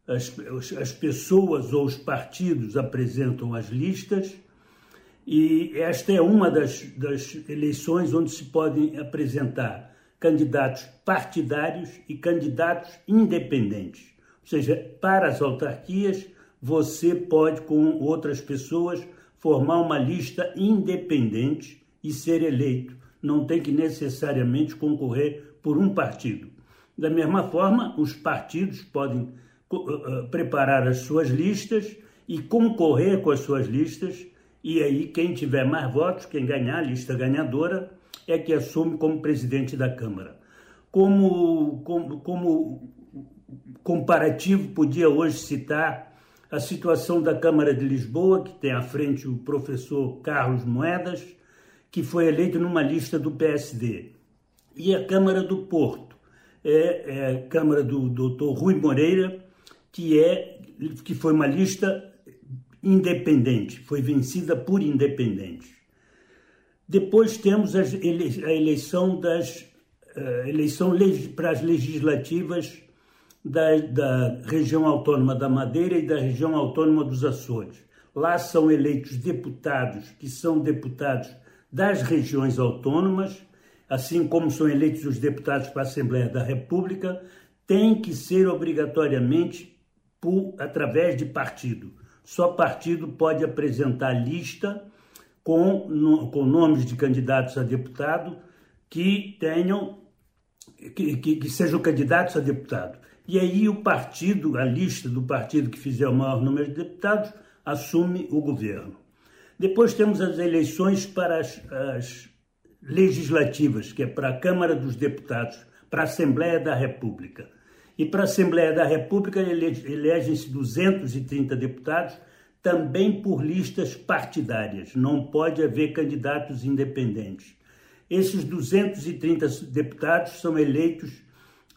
as, as pessoas ou os partidos apresentam as listas, e esta é uma das, das eleições onde se podem apresentar candidatos partidários e candidatos independentes. Ou seja, para as autarquias, você pode, com outras pessoas, formar uma lista independente e ser eleito. Não tem que necessariamente concorrer por um partido. Da mesma forma, os partidos podem eh, eh, preparar as suas listas e concorrer com as suas listas, e aí quem tiver mais votos, quem ganhar a lista ganhadora, é que assume como presidente da Câmara. Como, como, como comparativo, podia hoje citar a situação da Câmara de Lisboa, que tem à frente o professor Carlos Moedas, que foi eleito numa lista do PSD, e a Câmara do Porto, é, é a Câmara do doutor Rui Moreira, que é que foi uma lista independente, foi vencida por independentes. Depois temos a eleição das a eleição para as legislativas da, da região autônoma da Madeira e da região autônoma dos Açores. Lá são eleitos deputados que são deputados das regiões autônomas, assim como são eleitos os deputados para a Assembleia da República, tem que ser obrigatoriamente por, através de partido. Só partido pode apresentar lista com, no, com nomes de candidatos a deputado que tenham que, que, que, sejam candidatos a deputado. E aí o partido, a lista do partido que fizer o maior número de deputados, assume o governo. Depois temos as eleições para as, as legislativas, que é para a Câmara dos Deputados, para a Assembleia da República. E para a Assembleia da República elegem-se 230 deputados, também por listas partidárias, não pode haver candidatos independentes. Esses 230 deputados são eleitos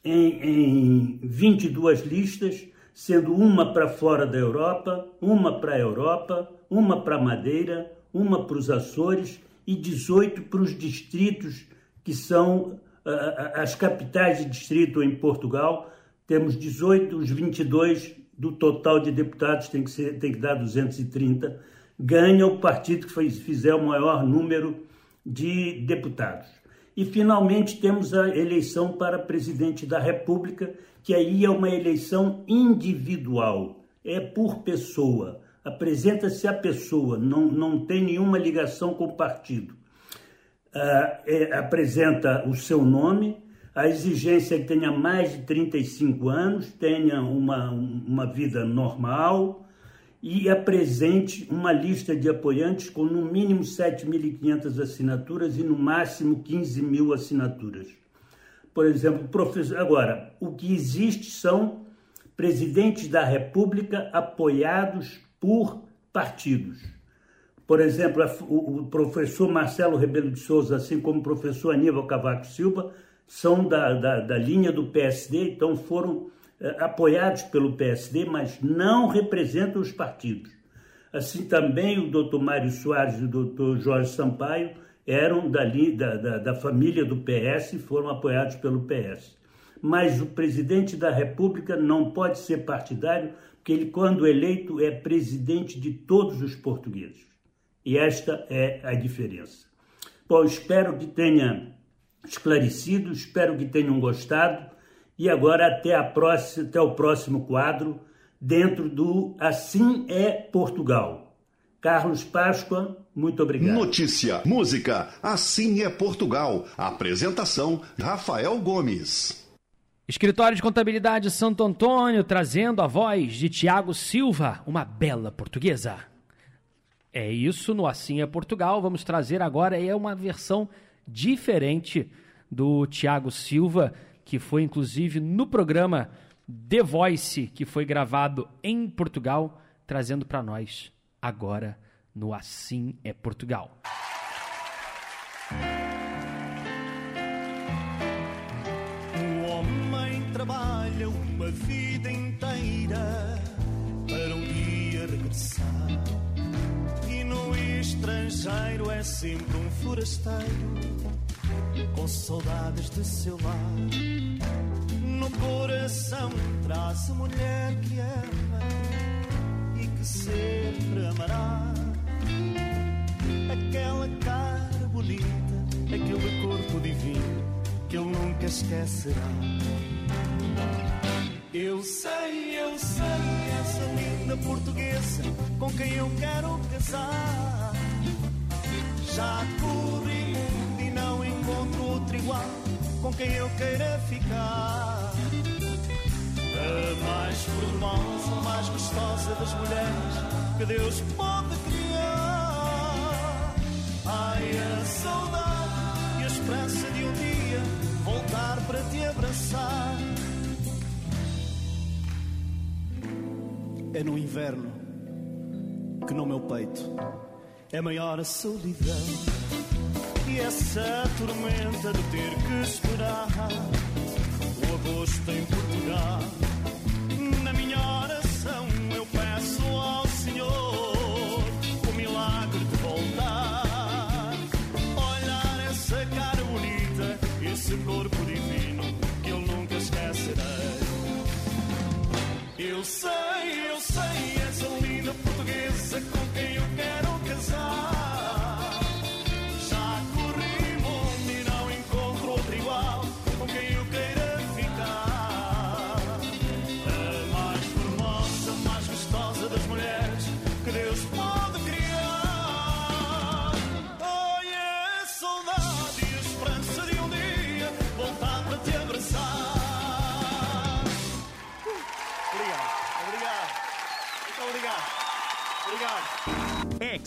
em, em 22 listas, sendo uma para fora da Europa, uma para a Europa, uma para Madeira, uma para os Açores e 18 para os distritos que são uh, as capitais de distrito em Portugal, temos 18, os 22 do total de deputados tem que, ser, tem que dar 230. Ganha o partido que fizer o maior número de deputados. E finalmente temos a eleição para presidente da República, que aí é uma eleição individual, é por pessoa. Apresenta-se a pessoa, não, não tem nenhuma ligação com o partido. Uh, é, apresenta o seu nome, a exigência é que tenha mais de 35 anos, tenha uma, uma vida normal e apresente uma lista de apoiantes com no mínimo 7.500 assinaturas e no máximo 15 mil assinaturas. Por exemplo, professor. Agora, o que existe são presidentes da República apoiados por partidos. Por exemplo, o professor Marcelo Rebelo de Souza, assim como o professor Aníbal Cavaco Silva, são da, da, da linha do PSD, então foram apoiados pelo PSD, mas não representam os partidos. Assim também o doutor Mário Soares e o doutor Jorge Sampaio eram da, da, da família do PS e foram apoiados pelo PS. Mas o presidente da República não pode ser partidário, porque ele, quando eleito, é presidente de todos os portugueses. E esta é a diferença. Bom, espero que tenha esclarecido, espero que tenham gostado. E agora até, a próxima, até o próximo quadro, dentro do Assim é Portugal. Carlos Páscoa, muito obrigado. Notícia, música, assim é Portugal. Apresentação, Rafael Gomes. Escritório de Contabilidade Santo Antônio trazendo a voz de Tiago Silva, uma bela portuguesa. É isso no Assim é Portugal. Vamos trazer agora é uma versão diferente do Tiago Silva, que foi inclusive no programa The Voice, que foi gravado em Portugal, trazendo para nós agora no Assim é Portugal. O homem trabalha uma vida inteira para um dia regressar. E no estrangeiro é sempre um forasteiro com saudades de seu lar. No coração traz a mulher que ama e que sempre amará. Aquela cara bonita, aquele corpo divino que ele nunca esquecerá. Eu sei, eu sei, essa linda portuguesa com quem eu quero casar. Já corri encontro outro igual com quem eu queira ficar. A mais formosa, mais gostosa das mulheres que Deus pode criar. Ai, a saudade e a esperança de um dia voltar para te abraçar. É no inverno que no meu peito é maior a solidão e essa tormenta de ter que esperar o agosto em Portugal.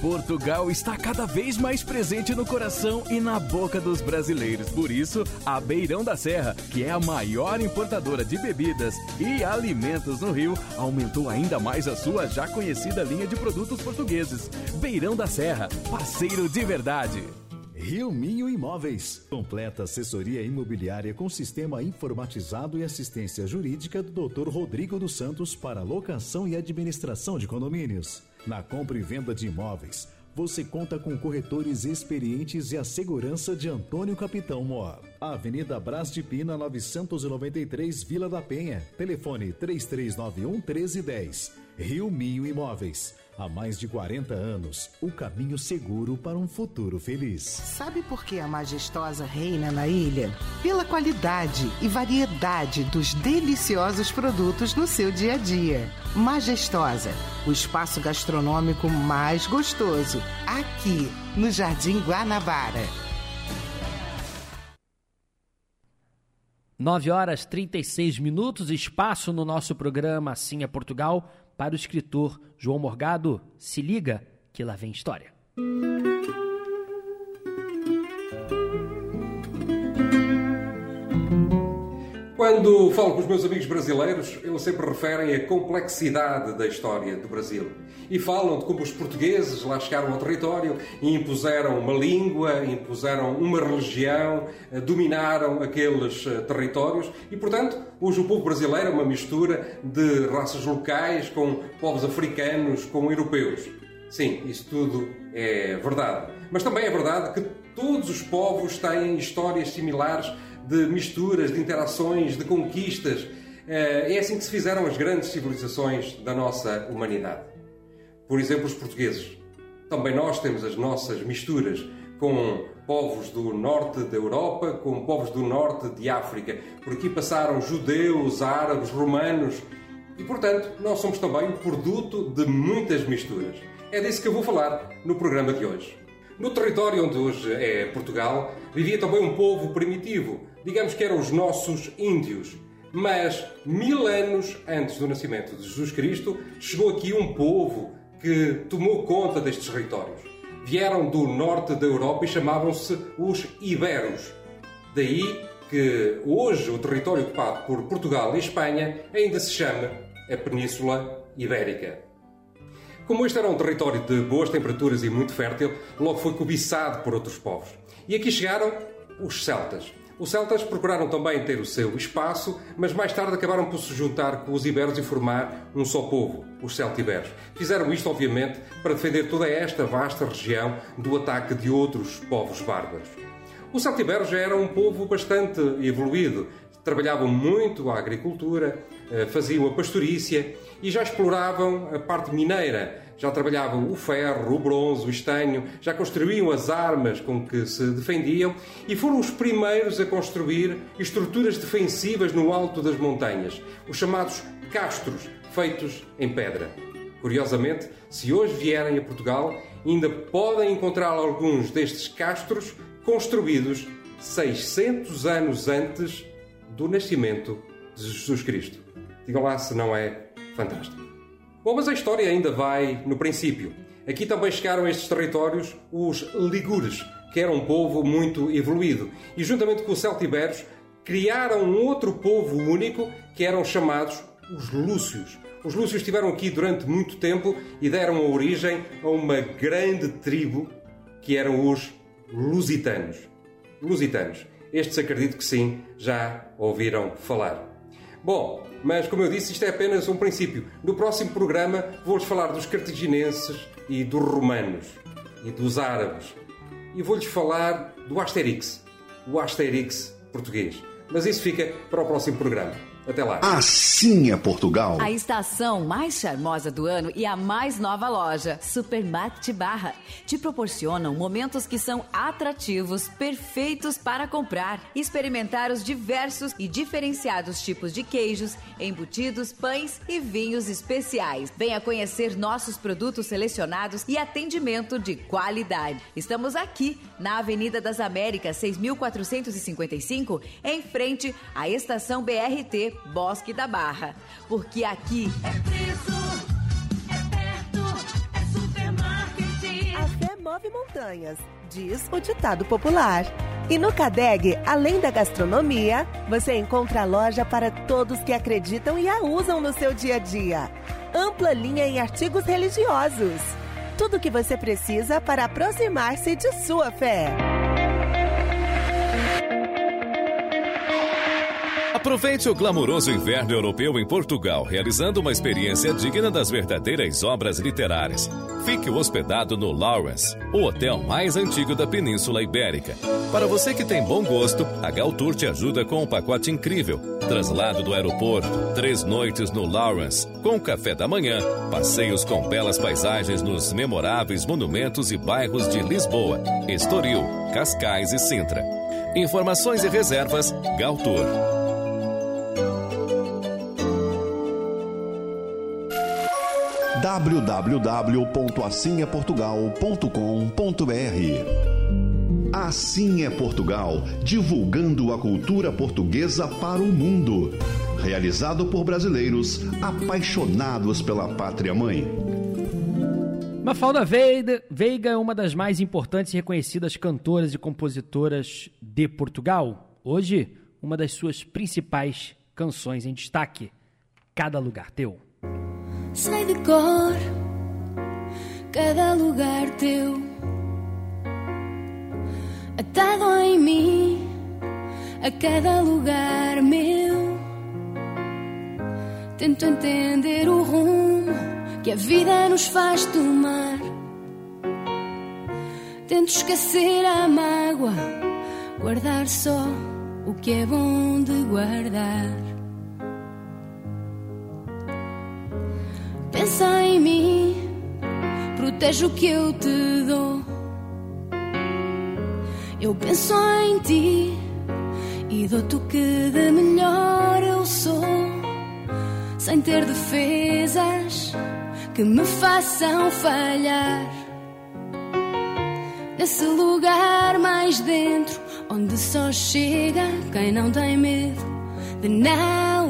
Portugal está cada vez mais presente no coração e na boca dos brasileiros. Por isso, a Beirão da Serra, que é a maior importadora de bebidas e alimentos no Rio, aumentou ainda mais a sua já conhecida linha de produtos portugueses. Beirão da Serra, parceiro de verdade. Rio Minho Imóveis. Completa assessoria imobiliária com sistema informatizado e assistência jurídica do Dr. Rodrigo dos Santos para locação e administração de condomínios. Na compra e venda de imóveis, você conta com corretores experientes e a segurança de Antônio Capitão Mor. Avenida Brás de Pina, 993, Vila da Penha. Telefone 3391 1310. Rio Minho Imóveis. Há mais de 40 anos, o caminho seguro para um futuro feliz. Sabe por que a majestosa reina na ilha? Pela qualidade e variedade dos deliciosos produtos no seu dia a dia. Majestosa, o espaço gastronômico mais gostoso, aqui no Jardim Guanabara. 9 horas 36 minutos, espaço no nosso programa Assim é Portugal para o escritor João Morgado. Se liga que lá vem história. Quando falo com os meus amigos brasileiros, eles sempre referem a complexidade da história do Brasil. E falam de como os portugueses lá chegaram ao território e impuseram uma língua, impuseram uma religião, eh, dominaram aqueles eh, territórios e, portanto, hoje o povo brasileiro é uma mistura de raças locais com povos africanos, com europeus. Sim, isso tudo é verdade. Mas também é verdade que todos os povos têm histórias similares de misturas, de interações, de conquistas. Eh, é assim que se fizeram as grandes civilizações da nossa humanidade. Por exemplo, os portugueses. Também nós temos as nossas misturas com povos do norte da Europa, com povos do norte de África. Por aqui passaram judeus, árabes, romanos. E, portanto, nós somos também o produto de muitas misturas. É disso que eu vou falar no programa de hoje. No território onde hoje é Portugal, vivia também um povo primitivo, digamos que eram os nossos índios. Mas mil anos antes do nascimento de Jesus Cristo, chegou aqui um povo que tomou conta destes territórios. Vieram do norte da Europa e chamavam-se os Iberos. Daí que hoje o território ocupado por Portugal e Espanha ainda se chama a Península Ibérica. Como este era um território de boas temperaturas e muito fértil, logo foi cobiçado por outros povos. E aqui chegaram os celtas. Os celtas procuraram também ter o seu espaço, mas mais tarde acabaram por se juntar com os iberos e formar um só povo, os celtiberos. Fizeram isto, obviamente, para defender toda esta vasta região do ataque de outros povos bárbaros. Os celtiberos já eram um povo bastante evoluído, trabalhavam muito a agricultura, eh, faziam a pastorícia e já exploravam a parte mineira. Já trabalhavam o ferro, o bronze, o estanho, já construíam as armas com que se defendiam e foram os primeiros a construir estruturas defensivas no alto das montanhas, os chamados castros, feitos em pedra. Curiosamente, se hoje vierem a Portugal, ainda podem encontrar alguns destes castros construídos 600 anos antes do nascimento de Jesus Cristo. Digam lá se não é fantástico. Bom, mas a história ainda vai no princípio. Aqui também chegaram a estes territórios os Ligures, que era um povo muito evoluído, e juntamente com os celtiberos criaram um outro povo único que eram chamados os Lúcios. Os Lúcios estiveram aqui durante muito tempo e deram origem a uma grande tribo que eram os Lusitanos. Lusitanos. Estes acredito que sim, já ouviram falar. Bom, mas como eu disse, isto é apenas um princípio. No próximo programa vou-lhes falar dos cartagineses e dos romanos e dos árabes. E vou-lhes falar do Asterix, o Asterix português. Mas isso fica para o próximo programa. Até lá. Assim é Portugal. A estação mais charmosa do ano e a mais nova loja, Supermarket Barra, te proporcionam momentos que são atrativos, perfeitos para comprar, experimentar os diversos e diferenciados tipos de queijos, embutidos, pães e vinhos especiais. Venha conhecer nossos produtos selecionados e atendimento de qualidade. Estamos aqui na Avenida das Américas, 6455, em frente à estação BRT Bosque da Barra. Porque aqui é preço, é perto, é supermarket. A fé move montanhas, diz o ditado popular. E no Cadeg, além da gastronomia, você encontra a loja para todos que acreditam e a usam no seu dia a dia. Ampla linha em artigos religiosos. Tudo o que você precisa para aproximar-se de sua fé. Aproveite o glamouroso inverno europeu em Portugal, realizando uma experiência digna das verdadeiras obras literárias. Fique hospedado no Lawrence, o hotel mais antigo da Península Ibérica. Para você que tem bom gosto, a Galtour te ajuda com um pacote incrível. Traslado do aeroporto, três noites no Lawrence, com café da manhã, passeios com belas paisagens nos memoráveis monumentos e bairros de Lisboa, Estoril, Cascais e Sintra. Informações e reservas, Galtour. www.assimeportugal.com.br Assim é Portugal, divulgando a cultura portuguesa para o mundo. Realizado por brasileiros apaixonados pela pátria mãe. Mafalda Veiga, Veiga é uma das mais importantes e reconhecidas cantoras e compositoras de Portugal. Hoje, uma das suas principais canções em destaque, Cada Lugar Teu. Sei de cor cada lugar teu, atado em mim a cada lugar meu. Tento entender o rumo que a vida nos faz tomar. Tento esquecer a mágoa, guardar só o que é bom de guardar. Pensa em mim, protege o que eu te dou. Eu penso em ti e dou-te o que de melhor eu sou, sem ter defesas que me façam falhar. Nesse lugar mais dentro, onde só chega quem não tem medo de naufragar.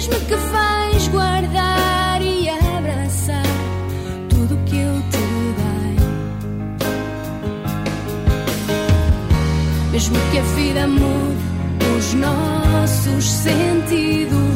Diz-me que vais guardar e abraçar tudo que eu te dei. Mesmo que a vida mude os nossos sentidos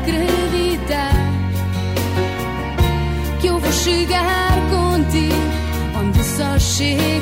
acreditar que eu vou chegar contigo, onde só chega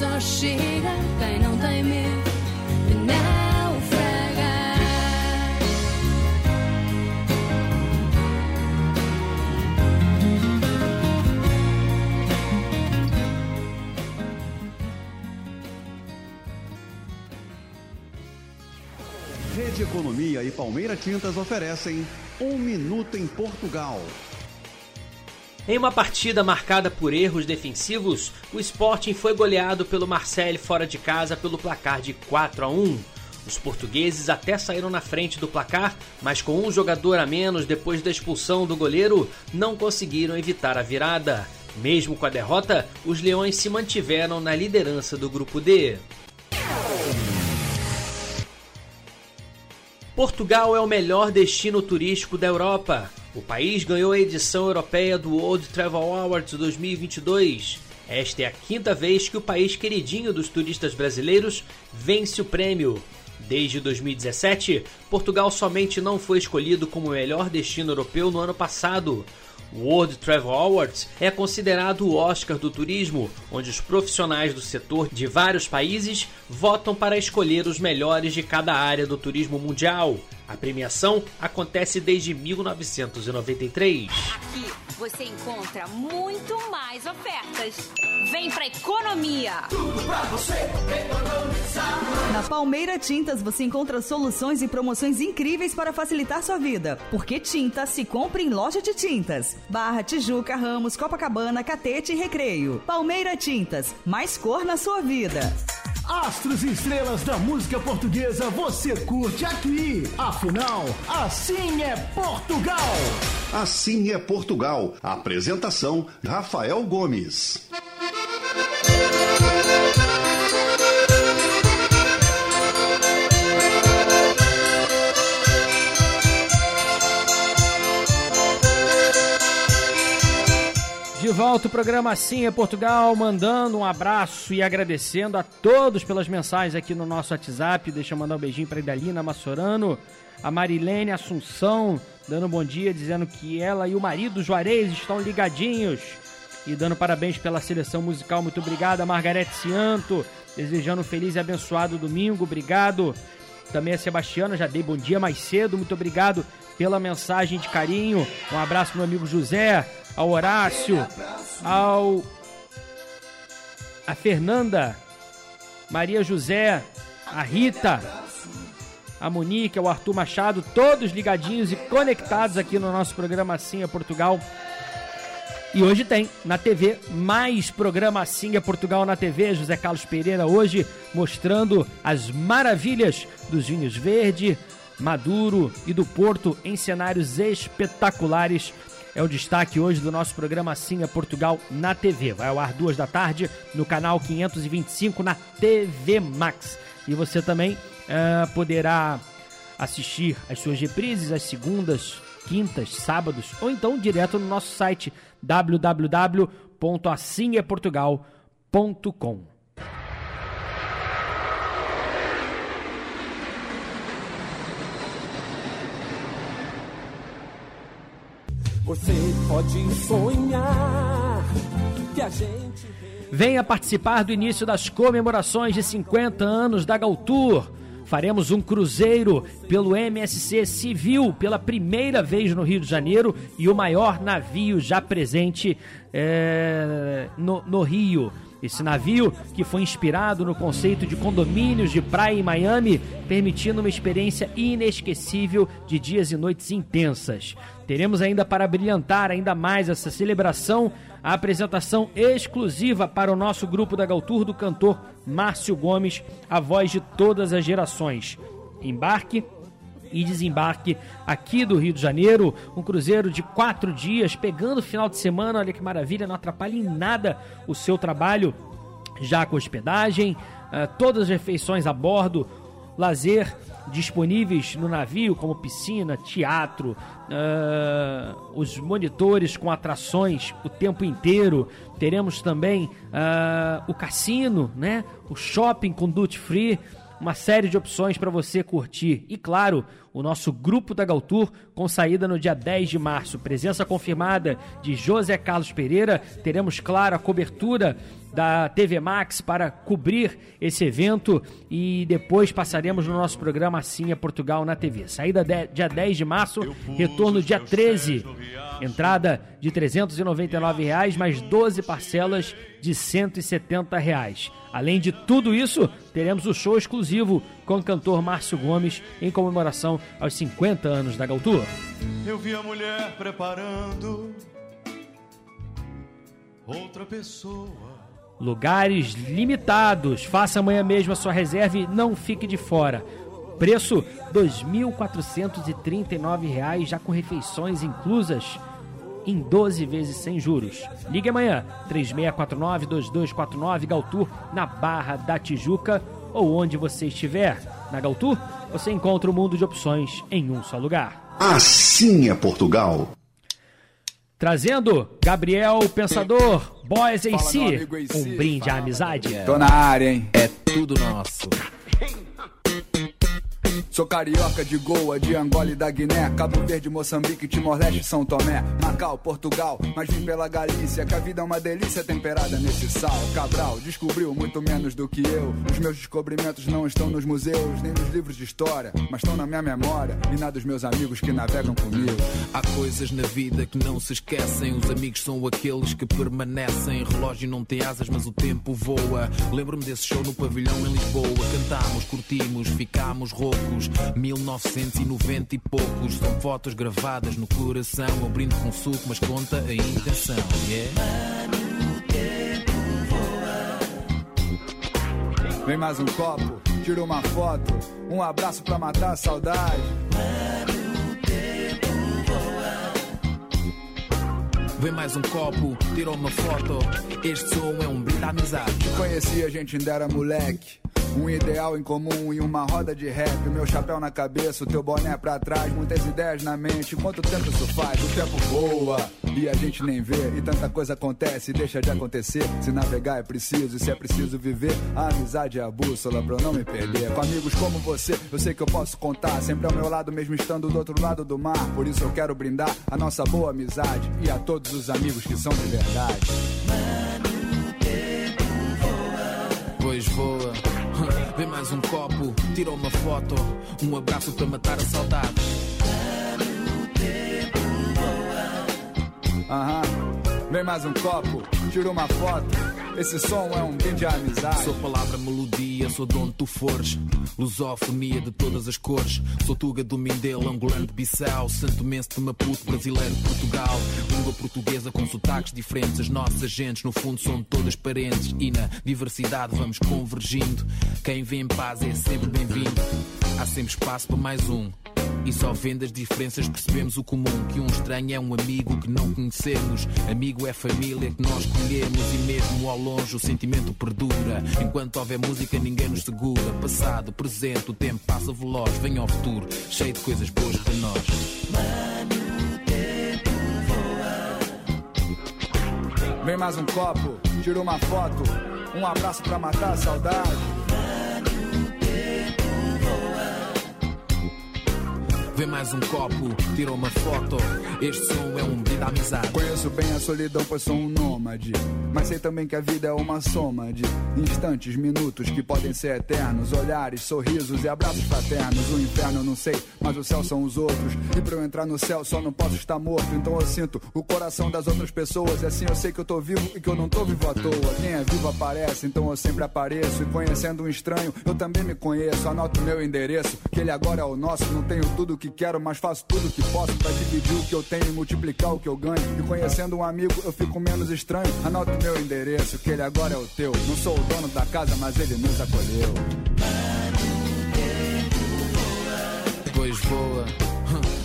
só chega quem não tem medo naufragar. Rede Economia e Palmeira Tintas oferecem Um Minuto em Portugal. Em uma partida marcada por erros defensivos, o Sporting foi goleado pelo Marseille fora de casa pelo placar de 4 a 1. Os portugueses até saíram na frente do placar, mas com um jogador a menos depois da expulsão do goleiro, não conseguiram evitar a virada. Mesmo com a derrota, os Leões se mantiveram na liderança do grupo D. Portugal é o melhor destino turístico da Europa. O país ganhou a edição europeia do World Travel Awards 2022. Esta é a quinta vez que o país queridinho dos turistas brasileiros vence o prêmio. Desde 2017, Portugal somente não foi escolhido como o melhor destino europeu no ano passado. O World Travel Awards é considerado o Oscar do turismo, onde os profissionais do setor de vários países votam para escolher os melhores de cada área do turismo mundial. A premiação acontece desde 1993. Aqui você encontra muito mais ofertas. Vem pra economia! Tudo pra você economizar. Na Palmeira Tintas você encontra soluções e promoções incríveis para facilitar sua vida. Porque tinta se compra em loja de tintas. Barra, Tijuca, Ramos, Copacabana, Catete e Recreio. Palmeira Tintas, mais cor na sua vida. Astros e estrelas da música portuguesa você curte aqui. Afinal, assim é Portugal. Assim é Portugal. Apresentação Rafael Gomes. De volta o programa Assim é Portugal, mandando um abraço e agradecendo a todos pelas mensagens aqui no nosso WhatsApp. Deixa eu mandar um beijinho para Idalina Massorano, a Marilene Assunção, dando um bom dia, dizendo que ela e o marido Juarez estão ligadinhos e dando parabéns pela seleção musical. Muito obrigado, a Margarete Cianto, desejando um feliz e abençoado domingo. Obrigado. Também a Sebastiana, já dei bom dia mais cedo. Muito obrigado pela mensagem de carinho. Um abraço meu amigo José, ao Horácio, ao a Fernanda, Maria José, a Rita, a Monique, o Arthur Machado, todos ligadinhos e conectados aqui no nosso programa Assim é Portugal. E hoje tem na TV mais programa Assim é Portugal na TV. José Carlos Pereira hoje mostrando as maravilhas dos vinhos verde, maduro e do Porto em cenários espetaculares. É o destaque hoje do nosso programa Assim é Portugal na TV. Vai ao ar duas da tarde no canal 525 na TV Max. E você também uh, poderá assistir as suas reprises às segundas, quintas, sábados ou então direto no nosso site www.assimeportugal.com. Você pode sonhar que a gente. Venha participar do início das comemorações de 50 anos da Galtour. Faremos um cruzeiro pelo MSC Civil pela primeira vez no Rio de Janeiro e o maior navio já presente é, no, no Rio. Esse navio, que foi inspirado no conceito de condomínios de praia em Miami, permitindo uma experiência inesquecível de dias e noites intensas. Teremos ainda para brilhantar ainda mais essa celebração a apresentação exclusiva para o nosso grupo da Galtour do cantor Márcio Gomes, a voz de todas as gerações. Embarque e desembarque aqui do Rio de Janeiro. Um cruzeiro de quatro dias, pegando o final de semana. Olha que maravilha, não atrapalha em nada o seu trabalho, já com hospedagem, uh, todas as refeições a bordo, lazer disponíveis no navio, como piscina, teatro, uh, os monitores com atrações o tempo inteiro. Teremos também uh, o cassino, né? o shopping com duty free uma série de opções para você curtir. E claro, o nosso grupo da Galtour com saída no dia 10 de março. Presença confirmada de José Carlos Pereira. Teremos, claro, a cobertura da TV Max para cobrir esse evento e depois passaremos no nosso programa Assim é Portugal na TV. Saída de, dia 10 de março, retorno dia 13. Entrada de 399 reais, mais 12 parcelas de 170 reais. Além de tudo isso, teremos o show exclusivo com o cantor Márcio Gomes em comemoração aos 50 anos da Galtura. Eu vi a mulher preparando outra pessoa. Lugares limitados. Faça amanhã mesmo a sua reserva e não fique de fora. Preço R$ 2.439, já com refeições inclusas em 12 vezes sem juros. Ligue amanhã, 3649-2249 Galtur, na Barra da Tijuca ou onde você estiver. Na Galtur, você encontra o um mundo de opções em um só lugar. Assim é Portugal. Trazendo Gabriel Pensador, Boys em si, um brinde à amizade. Tô na área, hein? É tudo nosso. Sou carioca de Goa, de Angola e da Guiné, Cabo Verde, Moçambique, Timor-Leste, São Tomé, Macau, Portugal, mas vim pela Galícia, que a vida é uma delícia temperada nesse sal. Cabral descobriu muito menos do que eu. Os meus descobrimentos não estão nos museus, nem nos livros de história, mas estão na minha memória e na dos meus amigos que navegam comigo. Há coisas na vida que não se esquecem, os amigos são aqueles que permanecem. Relógio não tem asas, mas o tempo voa. Lembro-me desse show no pavilhão em Lisboa. Cantámos, curtimos, ficámos roucos. 1990 e poucos. São fotos gravadas no coração. Eu brindo com suco, mas conta a intenção. Yeah. Vem mais um copo, tira uma foto, um abraço pra matar a saudade. Vem mais um copo, tirou uma foto. Este som é um brinde à amizade. Conheci, a gente ainda era moleque. Um ideal em comum e uma roda de rap. Meu chapéu na cabeça, o teu boné pra trás. Muitas ideias na mente. Quanto tempo isso faz? O tempo voa e a gente nem vê. E tanta coisa acontece e deixa de acontecer. Se navegar é preciso e se é preciso viver, a amizade é a bússola pra eu não me perder. Com amigos como você, eu sei que eu posso contar. Sempre ao meu lado, mesmo estando do outro lado do mar. Por isso eu quero brindar a nossa boa amizade e a todos os amigos que são de verdade. Pois voa. Vem mais um copo, tira uma foto, um abraço para matar a saudade. Aham, vem mais um copo, tira uma foto. Esse som é um brinde à amizade. Sou palavra, melodia, sou de onde tu fores. Lusofonia de todas as cores. Sou Tuga do Mindelo, angolano de Bissau. Santo Mense de Maputo, brasileiro de Portugal. Língua portuguesa com sotaques diferentes. As nossas gentes, no fundo, são todas parentes. E na diversidade vamos convergindo. Quem vem em paz é sempre bem-vindo. Há sempre espaço para mais um. E só vendo as diferenças percebemos o comum. Que um estranho é um amigo que não conhecemos. Amigo é família que nós escolhemos. E mesmo ao longe o sentimento perdura. Enquanto houver música, ninguém nos segura. Passado, presente, o tempo passa veloz. Vem ao futuro, cheio de coisas boas para nós. Vem mais um copo, tira uma foto. Um abraço pra matar a saudade. Vem mais um copo, tira uma foto. Este som é um à amizade. Conheço bem a solidão, pois sou um nômade. Mas sei também que a vida é uma soma de instantes, minutos que podem ser eternos. Olhares, sorrisos e abraços fraternos. O inferno eu não sei, mas o céu são os outros. E pra eu entrar no céu só não posso estar morto. Então eu sinto o coração das outras pessoas. E assim eu sei que eu tô vivo e que eu não tô vivo à toa. Quem é vivo aparece, então eu sempre apareço. E conhecendo um estranho, eu também me conheço. Anoto meu endereço, que ele agora é o nosso. Não tenho tudo que quero, mas faço tudo que posso pra dividir o que eu tenho e multiplicar o que eu ganho. E conhecendo um amigo, eu fico menos estranho. Anoto meu endereço, que ele agora é o teu. Não sou o dono da casa, mas ele nos acolheu. Pois voa.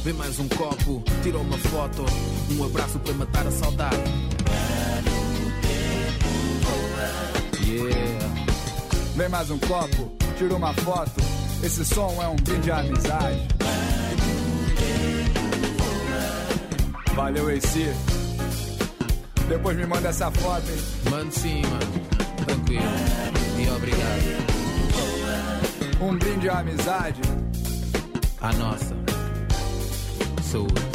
Vem mais um copo, tira uma foto. Um abraço para matar a saudade. Yeah. Vem mais um copo, tira uma foto. Esse som é um brinde à amizade. Valeu, AC. Depois me manda essa foto, hein? Mande sim, mano. Tranquilo. E obrigado. Um brinde à amizade. A nossa. Saúde.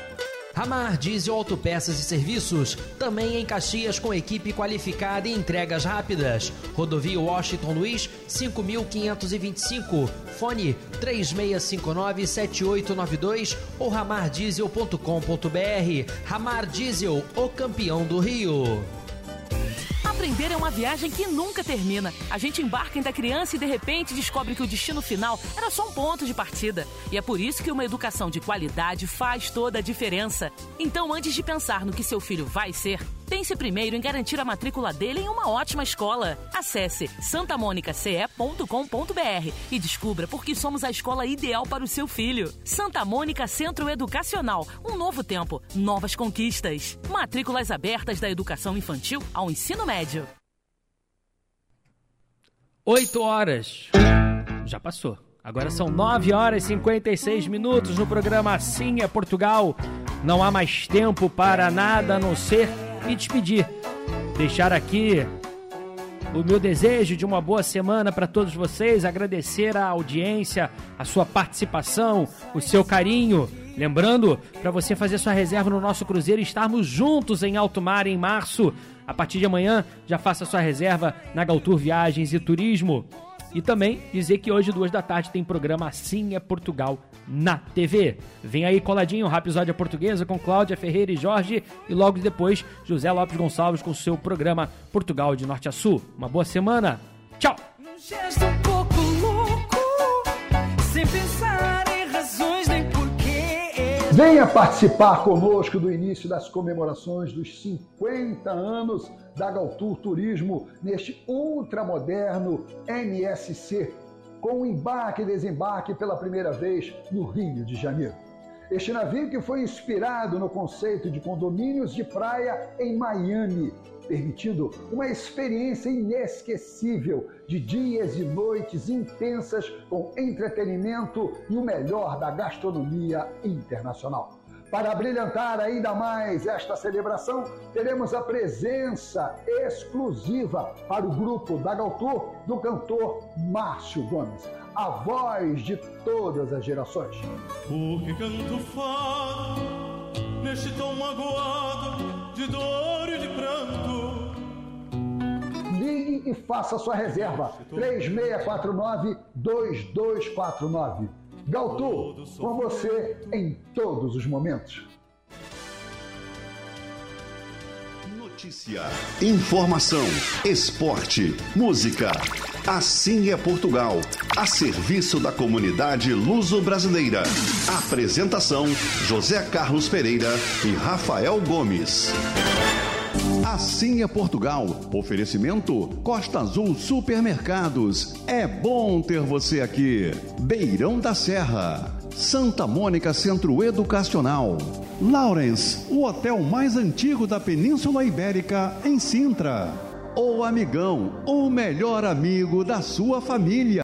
Ramar Diesel Autopeças e Serviços, também em Caxias com equipe qualificada e entregas rápidas. Rodovia Washington Luiz, 5525. Fone 3659-7892 ou ramardiesel.com.br. Ramar Diesel, o campeão do Rio. Aprender é uma viagem que nunca termina. A gente embarca ainda criança e de repente descobre que o destino final era só um ponto de partida. E é por isso que uma educação de qualidade faz toda a diferença. Então, antes de pensar no que seu filho vai ser, pense primeiro em garantir a matrícula dele em uma ótima escola. Acesse santamonicace.com.br e descubra por que somos a escola ideal para o seu filho. Santa Mônica Centro Educacional. Um novo tempo, novas conquistas. Matrículas abertas da educação infantil ao ensino médio. 8 horas. Já passou. Agora são 9 horas e 56 minutos no programa Assim é Portugal. Não há mais tempo para nada a não ser me despedir. Deixar aqui o meu desejo de uma boa semana para todos vocês, agradecer a audiência, a sua participação, o seu carinho. Lembrando, para você fazer sua reserva no nosso cruzeiro estarmos juntos em alto mar em março. A partir de amanhã, já faça sua reserva na Galtour Viagens e Turismo. E também dizer que hoje, duas da tarde, tem programa Assim é Portugal na TV. Vem aí coladinho, Rapisódia Portuguesa com Cláudia Ferreira e Jorge. E logo depois, José Lopes Gonçalves com seu programa Portugal de Norte a Sul. Uma boa semana. Tchau! Venha participar conosco do início das comemorações dos 50 anos da Galtour Turismo neste ultramoderno MSC, com embarque e desembarque pela primeira vez no Rio de Janeiro. Este navio que foi inspirado no conceito de condomínios de praia em Miami, permitindo uma experiência inesquecível de dias e noites intensas com entretenimento e o melhor da gastronomia internacional. Para brilhantar ainda mais esta celebração, teremos a presença exclusiva para o grupo da Galtour do cantor Márcio Gomes, a voz de todas as gerações. Por que canto fado neste tom magoado de dor e de pranto? Ligue e faça sua reserva. 3649-2249. Galtour, com você em todos os momentos. Notícia, informação, esporte, música. Assim é Portugal, a serviço da comunidade luso-brasileira. Apresentação: José Carlos Pereira e Rafael Gomes. Assim é Portugal. Oferecimento Costa Azul Supermercados. É bom ter você aqui. Beirão da Serra. Santa Mônica Centro Educacional. Lawrence, o hotel mais antigo da Península Ibérica, em Sintra. O Amigão, o melhor amigo da sua família.